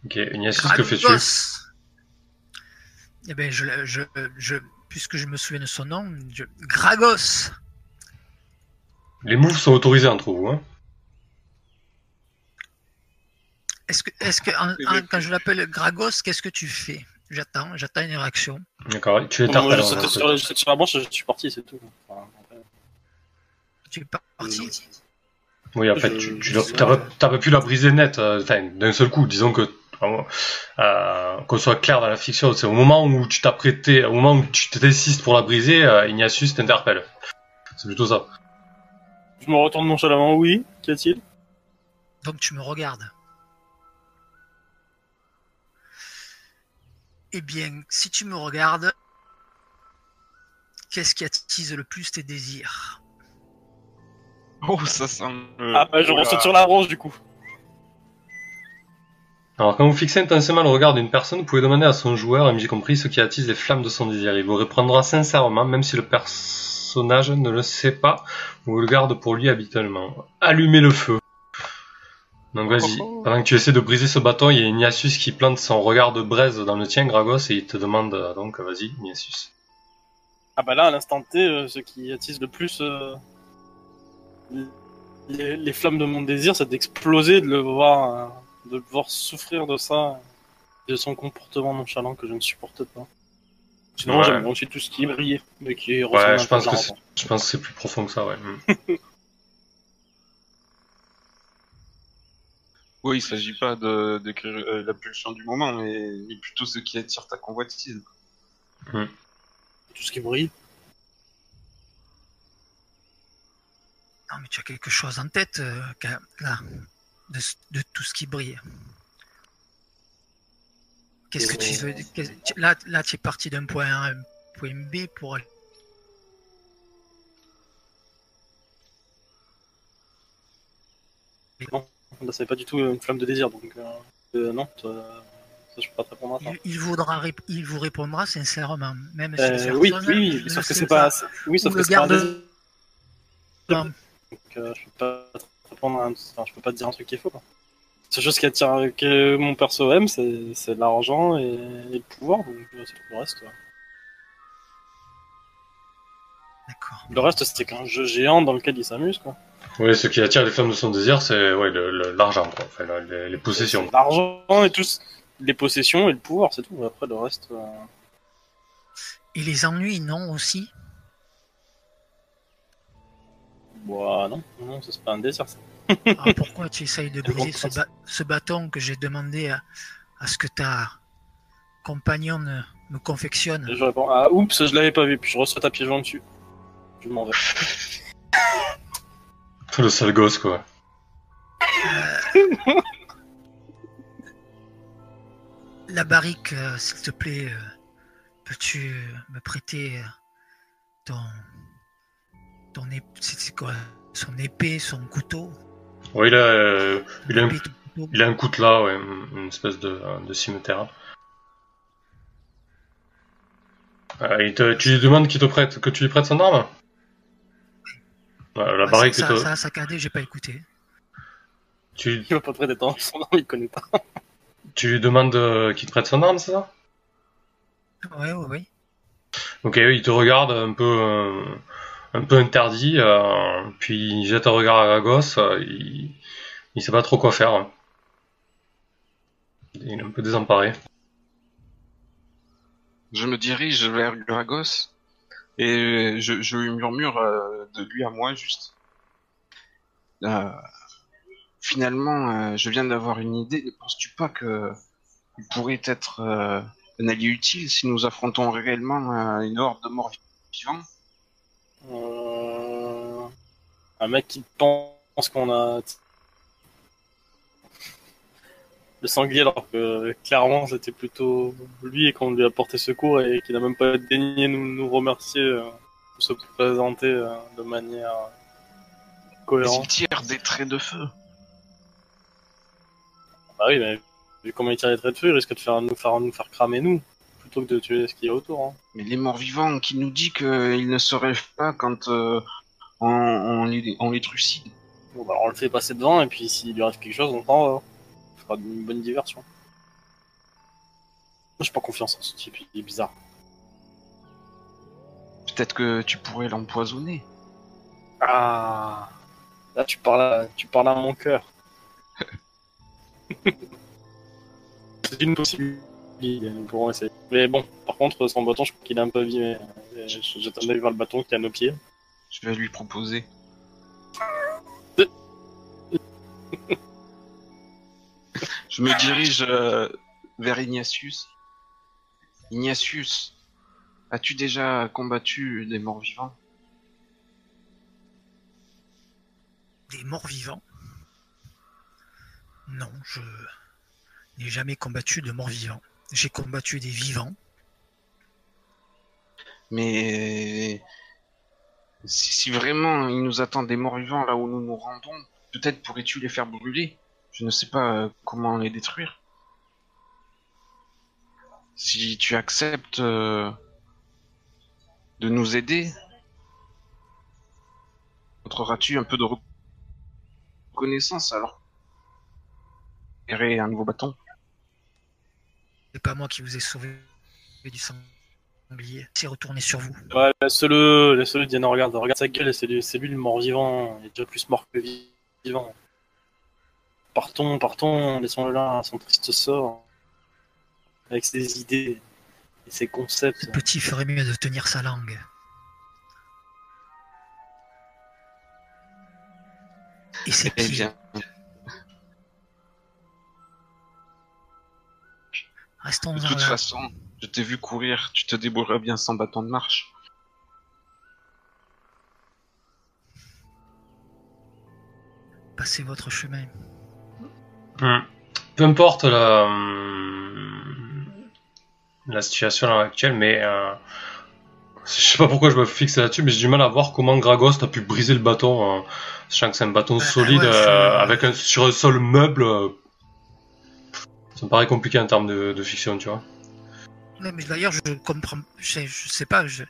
Ok, Ignatius, que fais-tu? Eh ben, je, je, je, puisque je me souviens de son nom, je... Gragos Les moves sont autorisés entre vous, hein Est-ce que, est-ce que en- en- quand je l'appelle Gragos, qu'est-ce que tu fais? J'attends, j'attends une réaction. D'accord, tu es tard. sur, la branche, je suis parti, c'est tout. Enfin, Tu es pas parti Oui, en fait, tu, t'as pas, t'as pas pu la briser net, euh, d'un seul coup. Disons que, euh, qu'on soit clair dans la fiction, c'est au moment où tu t'apprêtais, au moment où tu te désistes pour la briser, euh, Ignatius t'interpelle. C'est plutôt ça. Je me retourne nonchalamment, oui, qu'y a-t-il Donc tu me regardes. Eh bien, si tu me regardes, qu'est-ce qui attise le plus tes désirs? Oh, ça sent. le- Ah bah je ressaute sur la branche du coup. Alors, quand vous fixez intensément le regard d'une personne, vous pouvez demander à son joueur, MJ compris, ce qui attise les flammes de son désir. Il vous répondra sincèrement, même si le personnage ne le sait pas, ou le garde pour lui habituellement. Allumez le feu. Donc vas-y, pendant que tu essaies de briser ce bâton, il y a Ignatius qui plante son regard de braise dans le tien, Gragos, et il te demande, euh, donc vas-y, Ignatius. Ah bah là, à l'instant T, euh, ce qui attise le plus euh, les, les flammes de mon désir, c'est d'exploser, de le voir, euh, de le voir souffrir de ça, de son comportement nonchalant que je ne supporte pas. Sinon, Ouais. j'aime aussi tout ce qui est brillé, mais qui ressemble Ouais, je pense à que c'est, je pense que c'est plus profond que ça, ouais. <laughs> Oui, il s'agit pas de d'écrire euh, la pulsion du moment, mais, mais plutôt ce qui attire ta convoitise. Tout ce qui brille. Non, mais tu as quelque chose en tête, euh, là, de, tout ce qui brille. Qu'est-ce que tu veux Là, là, tu es parti d'un point A à un point B pour aller. Non, là, c'est pas du tout une flamme de désir, donc euh, euh, non, ça, ça, je peux pas te répondre à ça. Il, il voudra, il vous répondra sincèrement, même si Euh, oui, oui, sauf que c'est pas, oui, sauf que c'est pas un désir. Donc, euh, je peux pas te répondre à un... enfin, je peux pas te dire un truc qui est faux. Quoi. La chose qui attire que mon perso aime, c'est c'est l'argent et... et le pouvoir, donc c'est tout le reste. ouais. D'accord. Le reste, c'est qu'un jeu géant dans lequel il s'amuse, quoi. Oui, ce qui attire les flammes de son désir, c'est ouais, le- le- l'argent, quoi. Enfin, le- les, les possessions. C'est L'argent et tout, ce- les possessions et le pouvoir, c'est tout. Après, le reste. euh, Et les ennuis, non, aussi? Bah non, non, ça, c'est pas un désir ça. Alors Ah, pourquoi tu essayes de <laughs> briser ce, ba- ce bâton que j'ai demandé à, à ce que ta compagnonne me confectionne? Et je réponds Ah oups, je l'avais pas vu, puis je reçois ta pied joint dessus. Je m'en vais. <laughs> Le sale gosse, quoi. La barrique, euh, s'il te plaît, euh, peux-tu me prêter euh, ton, ton ép- c'est c'est quoi? Son épée, son couteau? Ouais, il a, euh, il a, un, ton il a un coutelas, ouais, une espèce de, de cimetière. Euh, il te- tu lui demandes qu'il te prête, que tu lui prêtes son arme La Ah, barrique, ça, te- ça, ça a saccadé, j'ai pas écouté. tu, Il va pas prêter temps, son nom il connaît pas. tu lui demandes euh, qu'il te prête son arme, c'est ça Ouais, ouais, ouais. Ok, il te regarde un peu, euh, un peu interdit, euh, puis il jette un regard à la gosse, euh, il, il sait pas trop quoi faire. Il est un peu désemparé. Je me dirige vers Gragos et je, lui murmure euh, de lui à moi juste. Finalement, je viens d'avoir une idée. Ne penses-tu pas que il pourrait être un allié utile si nous affrontons réellement une horde de morts vivants? Euh... Un mec qui pense qu'on a. Le sanglier, alors que clairement c'était plutôt lui et qu'on lui a porté secours et qu'il n'a même pas daigné nous, nous remercier euh, pour se présenter euh, de manière Mais il cohérente. tire des traits de feu. Bah oui, mais vu comment il tire les traits de feu, il risque de faire, nous, faire, nous faire cramer nous, plutôt que de tuer ce qu'il y a autour. Hein. Mais les morts vivants qui nous dit qu'ils ne se rêvent pas quand euh, on, on les, on les trucide? Bon, bah alors on le fait passer devant et puis s'il lui arrive quelque chose, on va. Ce sera une bonne diversion. Moi, j'ai pas confiance en ce type, il est bizarre. Peut-être que tu pourrais l'empoisonner. Ah Là, tu parles à, tu parles à mon cœur. <laughs> C'est une possibilité, nous pourrons essayer. Mais bon, par contre, son bâton, je crois qu'il est un peu abîmé. Un œil vers le bâton qui est à nos pieds. Je vais lui proposer. <laughs> Je me dirige euh, vers Ignatius. Ignatius, as-tu déjà combattu des morts vivants? Des morts vivants? Non, je n'ai jamais combattu de morts vivants. J'ai combattu des vivants. Mais si, vraiment il nous attend des morts vivants là où nous nous rendons, peut-être pourrais-tu les faire brûler? Je ne sais pas euh, comment les détruire. Si tu acceptes euh, de nous aider, montreras-tu un peu de reconnaissance alors? Et un nouveau bâton? C'est pas moi qui vous ai sauvé du sanglier. C'est retourné sur vous. Ouais, laisse-le, laisse-le, Diana, regarde, regarde sa gueule, et c'est lui, c'est lui le mort-vivant. Il est déjà plus mort que vi- vivant. Partons, partons, laissons-le là à son triste sort. Avec ses idées et ses concepts. Ce petit ferait mieux de tenir sa langue. Et c'est Eh bien, Restons de toute là. façon, je t'ai vu courir, tu te débrouillerais bien sans bâton de marche. Passez votre chemin. Hmm. Peu importe la, la situation actuelle, mais euh, je sais pas pourquoi je me fixe là-dessus, mais j'ai du mal à voir comment Gragos a pu briser le bâton, euh, sachant que c'est un bâton Bah, solide ouais, euh, avec un sur un sol meuble. Euh, ça me paraît compliqué en termes de, de fiction, tu vois. Non, mais d'ailleurs, je comprends. Je sais, je sais pas. Je,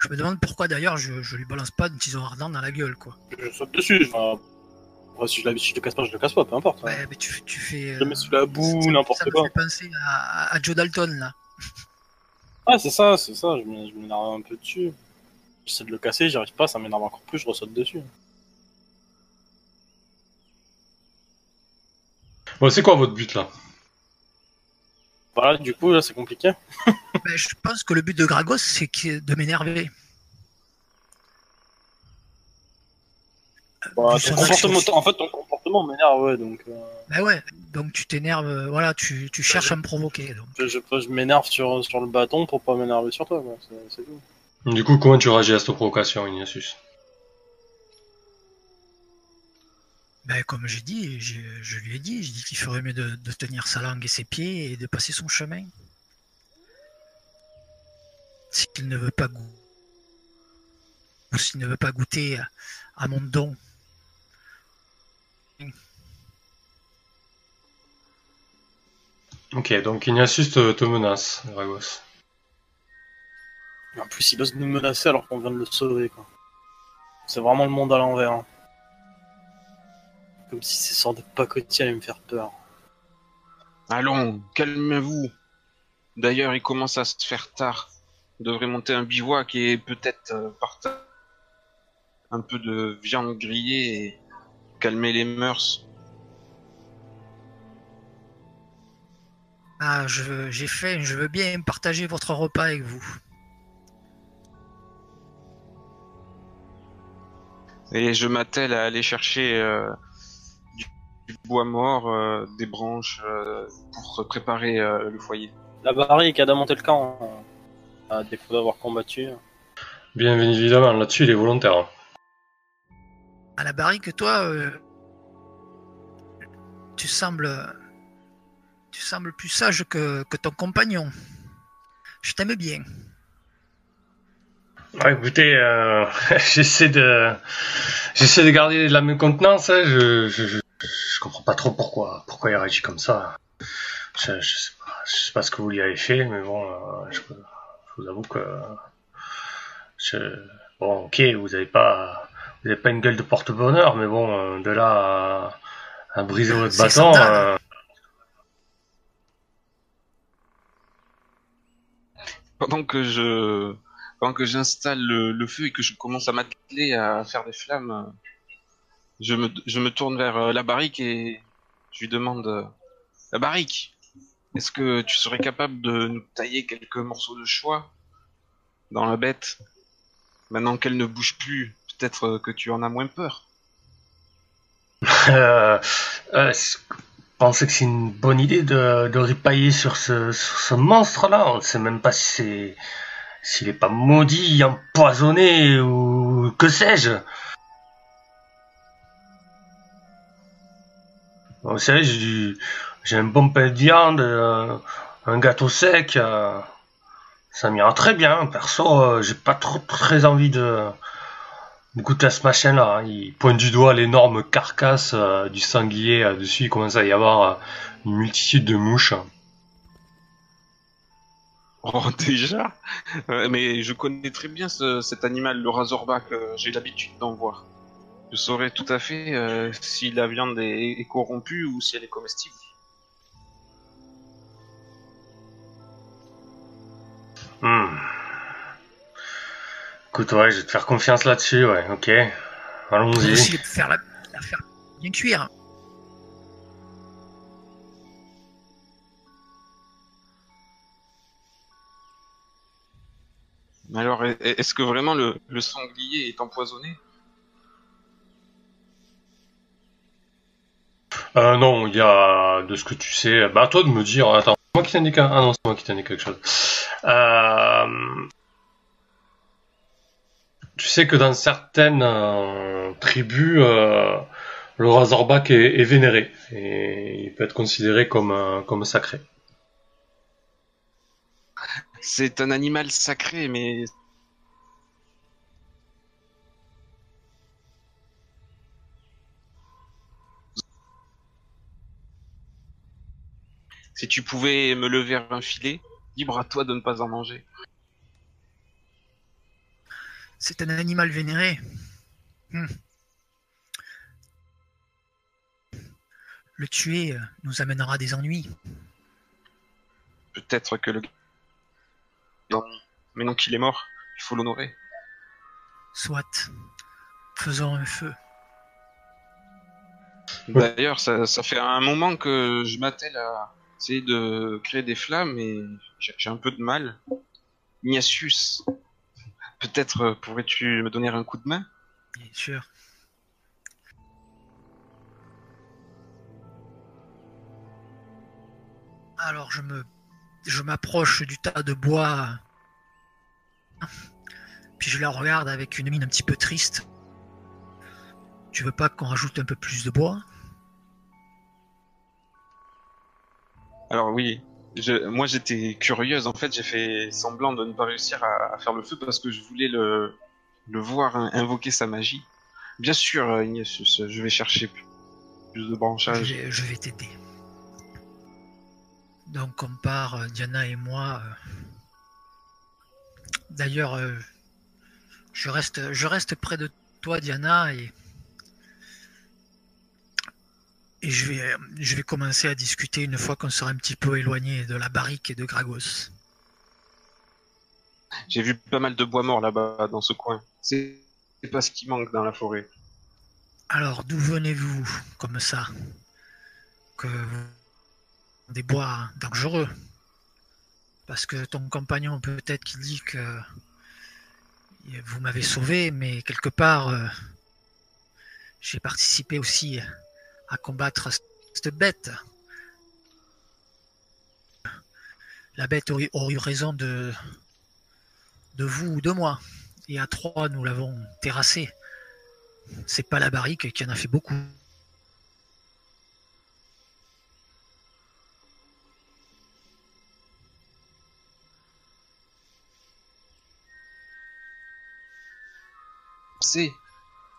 je me demande pourquoi d'ailleurs je, je lui balance pas une tison ardent dans la gueule, quoi. Je saute dessus. Enfin, si je, la, si je le casse pas, je le casse pas, peu importe. hein. Ouais, mais tu, tu fais. Je le mets sous la boue, ça- n'importe Ça me quoi. fait penser à, à Joe Dalton, là. <laughs> Ah, c'est ça, c'est ça, je m'énerve un peu dessus. J'essaie de le casser, j'y arrive pas, ça m'énerve encore plus, je ressaute dessus. Bon, c'est quoi votre but là? Voilà, du coup, là, c'est compliqué. Mais <laughs> je pense que le but de Gragos, c'est de m'énerver. Bah, ton comportement, en fait, ton comportement m'énerve, ouais, donc euh, Bah ouais, donc tu t'énerves, euh, voilà, tu, tu cherches à me provoquer. Donc. je, je, je m'énerve sur, sur le bâton pour pas m'énerver sur toi, C'est tout. Du coup, comment tu réagis à cette provocation, Ignatius? Ben, comme j'ai dit, je lui ai dit, j'ai dit qu'il ferait mieux de, de tenir sa langue et ses pieds et de passer son chemin. S'il ne veut pas goûter, ou s'il ne veut pas goûter à, à mon don. Ok, donc Ignatius te, te menace, Dragos. En plus, il ose nous menacer alors qu'on vient de le sauver, quoi. C'est vraiment le monde à l'envers. hein. Comme si ces sortes de pacotiers allaient me faire peur. Allons, calmez-vous. D'ailleurs, il commence à se faire tard. On devrait monter un bivouac et peut-être euh, partager un peu de viande grillée et calmer les mœurs. Ah, je- j'ai faim, je veux bien partager votre repas avec vous. Et je m'attelle à aller chercher euh, du, bois mort, euh, des branches euh, pour préparer euh, le foyer. La barrique a démonté le camp, à défaut d'avoir combattu. Bien évidemment, là-dessus, il est volontaire. À la barrique, toi, euh, tu sembles, tu sembles plus sage que, que ton compagnon. Je t'aime bien. Ouais, écoutez, euh, <laughs> j'essaie de, j'essaie de garder de la même contenance. hein, Je, je, je, je comprends pas trop pourquoi, pourquoi il réagit comme ça. Je, je sais pas, je sais pas ce que vous lui avez fait, mais bon, euh, je, je vous avoue que, je, bon, ok, vous avez pas, vous avez pas une gueule de porte-bonheur, mais bon, euh, de là à, à briser votre bâton. euh, Pendant que je, pendant que j'installe le, le feu et que je commence à m'atteler à faire des flammes, euh, je me, tourne vers euh, la barrique et je lui demande euh, la barrique. Est-ce que tu serais capable de nous tailler quelques morceaux de choix dans la bête Maintenant qu'elle ne bouge plus, peut-être euh, que tu en as moins peur? Euh, je que c'est une bonne idée de, ripailler sur ce, monstre-là. On ne sait même pas si c'est s'il est pas maudit, empoisonné ou que sais-je. Vous savez, j'ai du- j'ai un bon pain de viande, euh, un gâteau sec. euh, ça m'ira très bien. Perso, euh, j'ai pas trop très envie de, Écoute à ce machin-là, hein, il pointe du doigt l'énorme carcasse du sanglier dessus, il commence à y avoir une multitude de mouches. Oh, déjà? Mais je connais très bien ce- cet animal, le razorback, j'ai l'habitude d'en voir. Je saurais tout à fait euh, si la viande est, est corrompue ou si elle est comestible. Hmm. Écoute, ouais, je vais te faire confiance là-dessus, ouais, ok. Allons-y. aussi faire la, la faire bien cuire. Mais Alors, est- est-ce que vraiment le, le sanglier est empoisonné? Euh, non, il y a, de ce que tu sais, bah toi de me dire, attends, c'est moi qui t'indique un... Ah non, c'est moi qui t'indique quelque chose. Euh... Tu sais que dans certaines euh, tribus, euh, le Razorback est, est vénéré et il peut être considéré comme, euh, comme sacré. C'est un animal sacré, mais si tu pouvais me lever un filet, libre à toi de ne pas en manger. C'est un animal vénéré. Hmm. Le tuer euh, nous amènera des ennuis. Peut-être que le non, mais non qu'il est mort, il faut l'honorer. Soit. Faisons un feu. D'ailleurs, ça, ça fait un moment que je m'attelle à c'est de créer des flammes et j'ai un peu de mal. Ignatius, peut-être euh, pourrais-tu me donner un coup de main? Bien sûr. Alors je me je m'approche du tas de bois. Puis je la regarde avec une mine un petit peu triste. Tu veux pas qu'on rajoute un peu plus de bois? Alors oui, moi j'étais curieuse. En fait, j'ai fait semblant de ne pas réussir à, faire le feu parce que je voulais le, voir in- invoquer sa magie. Bien sûr, euh, Ignatius, je vais chercher plus, de branchages. je vais t'aider. Donc on part, euh, Diana et moi. euh. D'ailleurs, je reste, je reste près de toi, Diana, et et je vais, je vais commencer à discuter une fois qu'on sera un petit peu éloigné de la barrique et de Gragos. J'ai vu pas mal de bois morts là-bas dans ce coin. C'est pas ce qui manque dans la forêt. Alors, d'où venez-vous comme ça Que vous- des bois dangereux? Parce que ton compagnon peut-être qu'il dit que vous m'avez sauvé, mais quelque part, euh, j'ai participé aussi à combattre cette bête. La bête aurait, eu raison de, de vous ou de moi. Et à trois, nous l'avons terrassé. C'est pas la barrique qui en a fait beaucoup.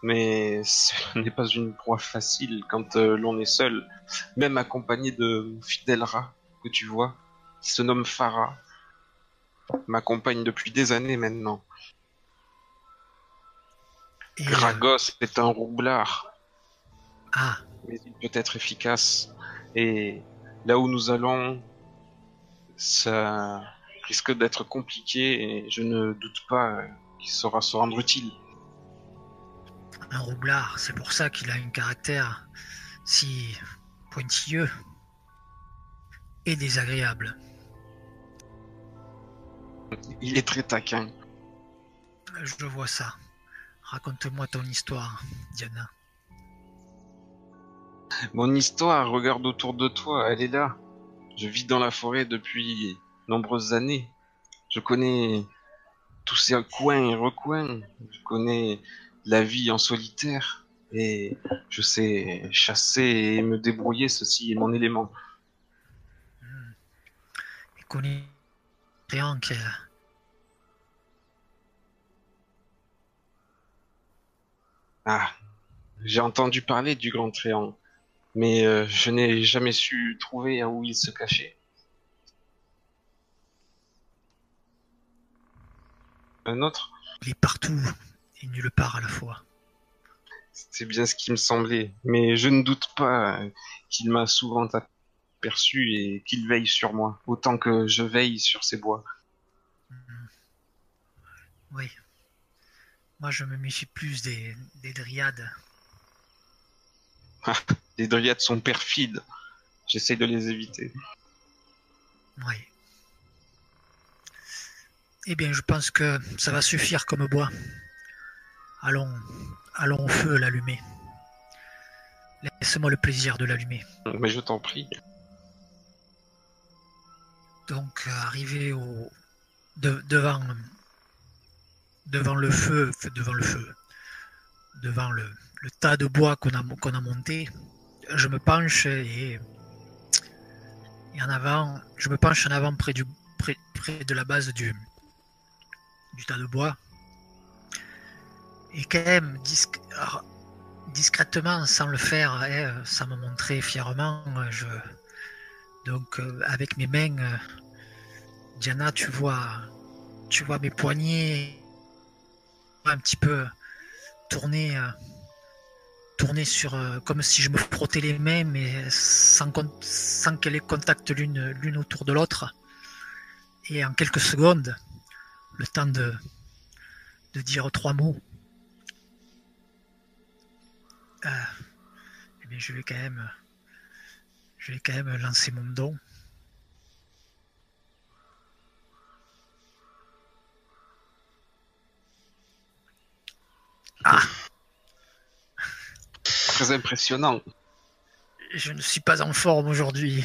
Mais ce <laughs> n'est pas une proie facile quand euh, l'on est seul, même accompagné de mon fidèle rat que tu vois, qui se nomme Farah, m'accompagne depuis des années maintenant. Et, euh, Gragos est un roublard, ah, mais il peut être efficace. Et là où nous allons, ça risque d'être compliqué et je ne doute pas euh, qu'il saura se rendre utile. Un roublard, c'est pour ça qu'il a un caractère si pointilleux et désagréable. Il est très taquin. Je vois ça. Raconte-moi ton histoire, Diana. Mon histoire, regarde autour de toi, elle est là. Je vis dans la forêt depuis nombreuses années. Je connais tous ces coins et recoins. Je connais la vie en solitaire. Et je sais chasser et me débrouiller, ceci est mon élément. Que Ah, j'ai entendu parler du Grand Tréant, mais euh, je n'ai jamais su trouver où il se cachait. Un autre? Il est partout et nulle part à la fois. C'est bien ce qui me semblait, mais je ne doute pas qu'il m'a souvent aperçu et qu'il veille sur moi, autant que je veille sur ces bois. Oui. Moi, je me méfie plus des, des dryades. Les dryades sont perfides. J'essaie de les éviter. Oui. Eh bien, je pense que ça va suffire comme bois. Allons, allons au feu l'allumer. Laisse-moi le plaisir de l'allumer. Mais je t'en prie. Donc, arrivé au de- devant devant le feu, devant le feu, devant le, le tas de bois qu'on a qu'on a monté, je me penche et, et en avant, je me penche en avant près du près, près de la base du du tas de bois et quand même discrètement sans le faire, hein, sans me montrer fièrement, euh, je donc euh, avec mes mains, euh, Diana, tu vois, tu vois mes poignets un petit peu tourner, tourner sur, comme si je me frottais les mains, mais sans, sans qu'elles aient contact l'une l'une autour de l'autre. Et en quelques secondes, le temps de, de dire trois mots. Euh, eh bien, je vais quand même, je vais quand même lancer mon don. Très impressionnant. Je ne suis pas en forme aujourd'hui.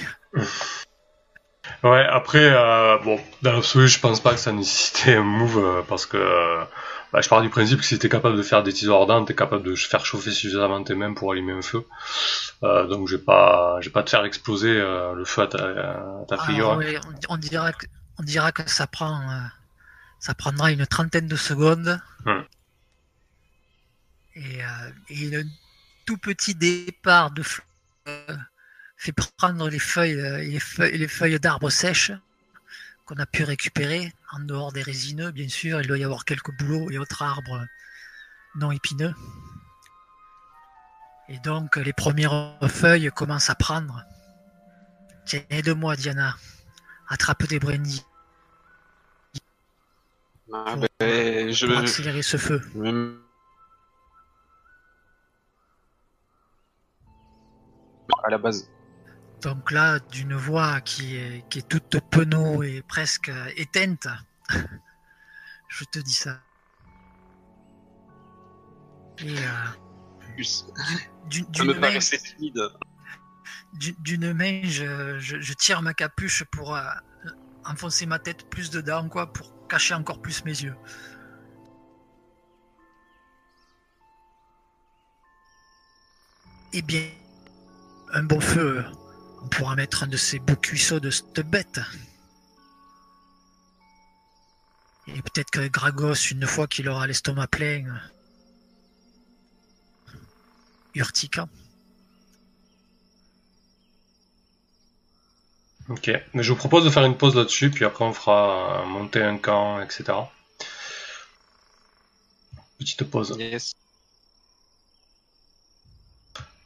Ouais, après, euh, bon, dans l'absolu, je pense pas que ça nécessitait un move euh, parce que euh, bah, je pars du principe que si t'es capable de faire des tises ardents, t'es capable de faire chauffer suffisamment tes mains pour allumer un feu. Euh, donc, je vais pas, je vais pas te faire exploser euh, le feu à ta, à ta Ah, on, on dira que, on dira que ça prend, euh, ça prendra une trentaine de secondes. Hmm. Et, euh, et le tout petit départ de fleurs euh, fait prendre les feuilles, les feuilles, les feuilles d'arbres sèches qu'on a pu récupérer en dehors des résineux, bien sûr. Il doit y avoir quelques bouleaux et autres arbres non épineux. Et donc les premières feuilles commencent à prendre. Tiens, aide-moi, Diana. Attrape des brindilles Ah, Pour- ben, je pour accélérer ce feu. je à la base. Donc là, d'une voix qui est, qui est toute penaud et presque éteinte, <laughs> je te dis ça. Et euh, d'une Ça d'une me main, paraissait timide. d'une- d'une main, je, je- je tire ma capuche pour euh, enfoncer ma tête plus dedans, quoi, pour cacher encore plus mes yeux. Eh bien, un bon feu, on pourra mettre un de ces beaux cuisseaux de cette bête. Et peut-être que Gragos, une fois qu'il aura l'estomac plein, urticant. Ok, mais je vous propose de faire une pause là-dessus, puis après on fera monter un camp, etc. Petite pause. Yes.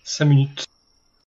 5 minutes.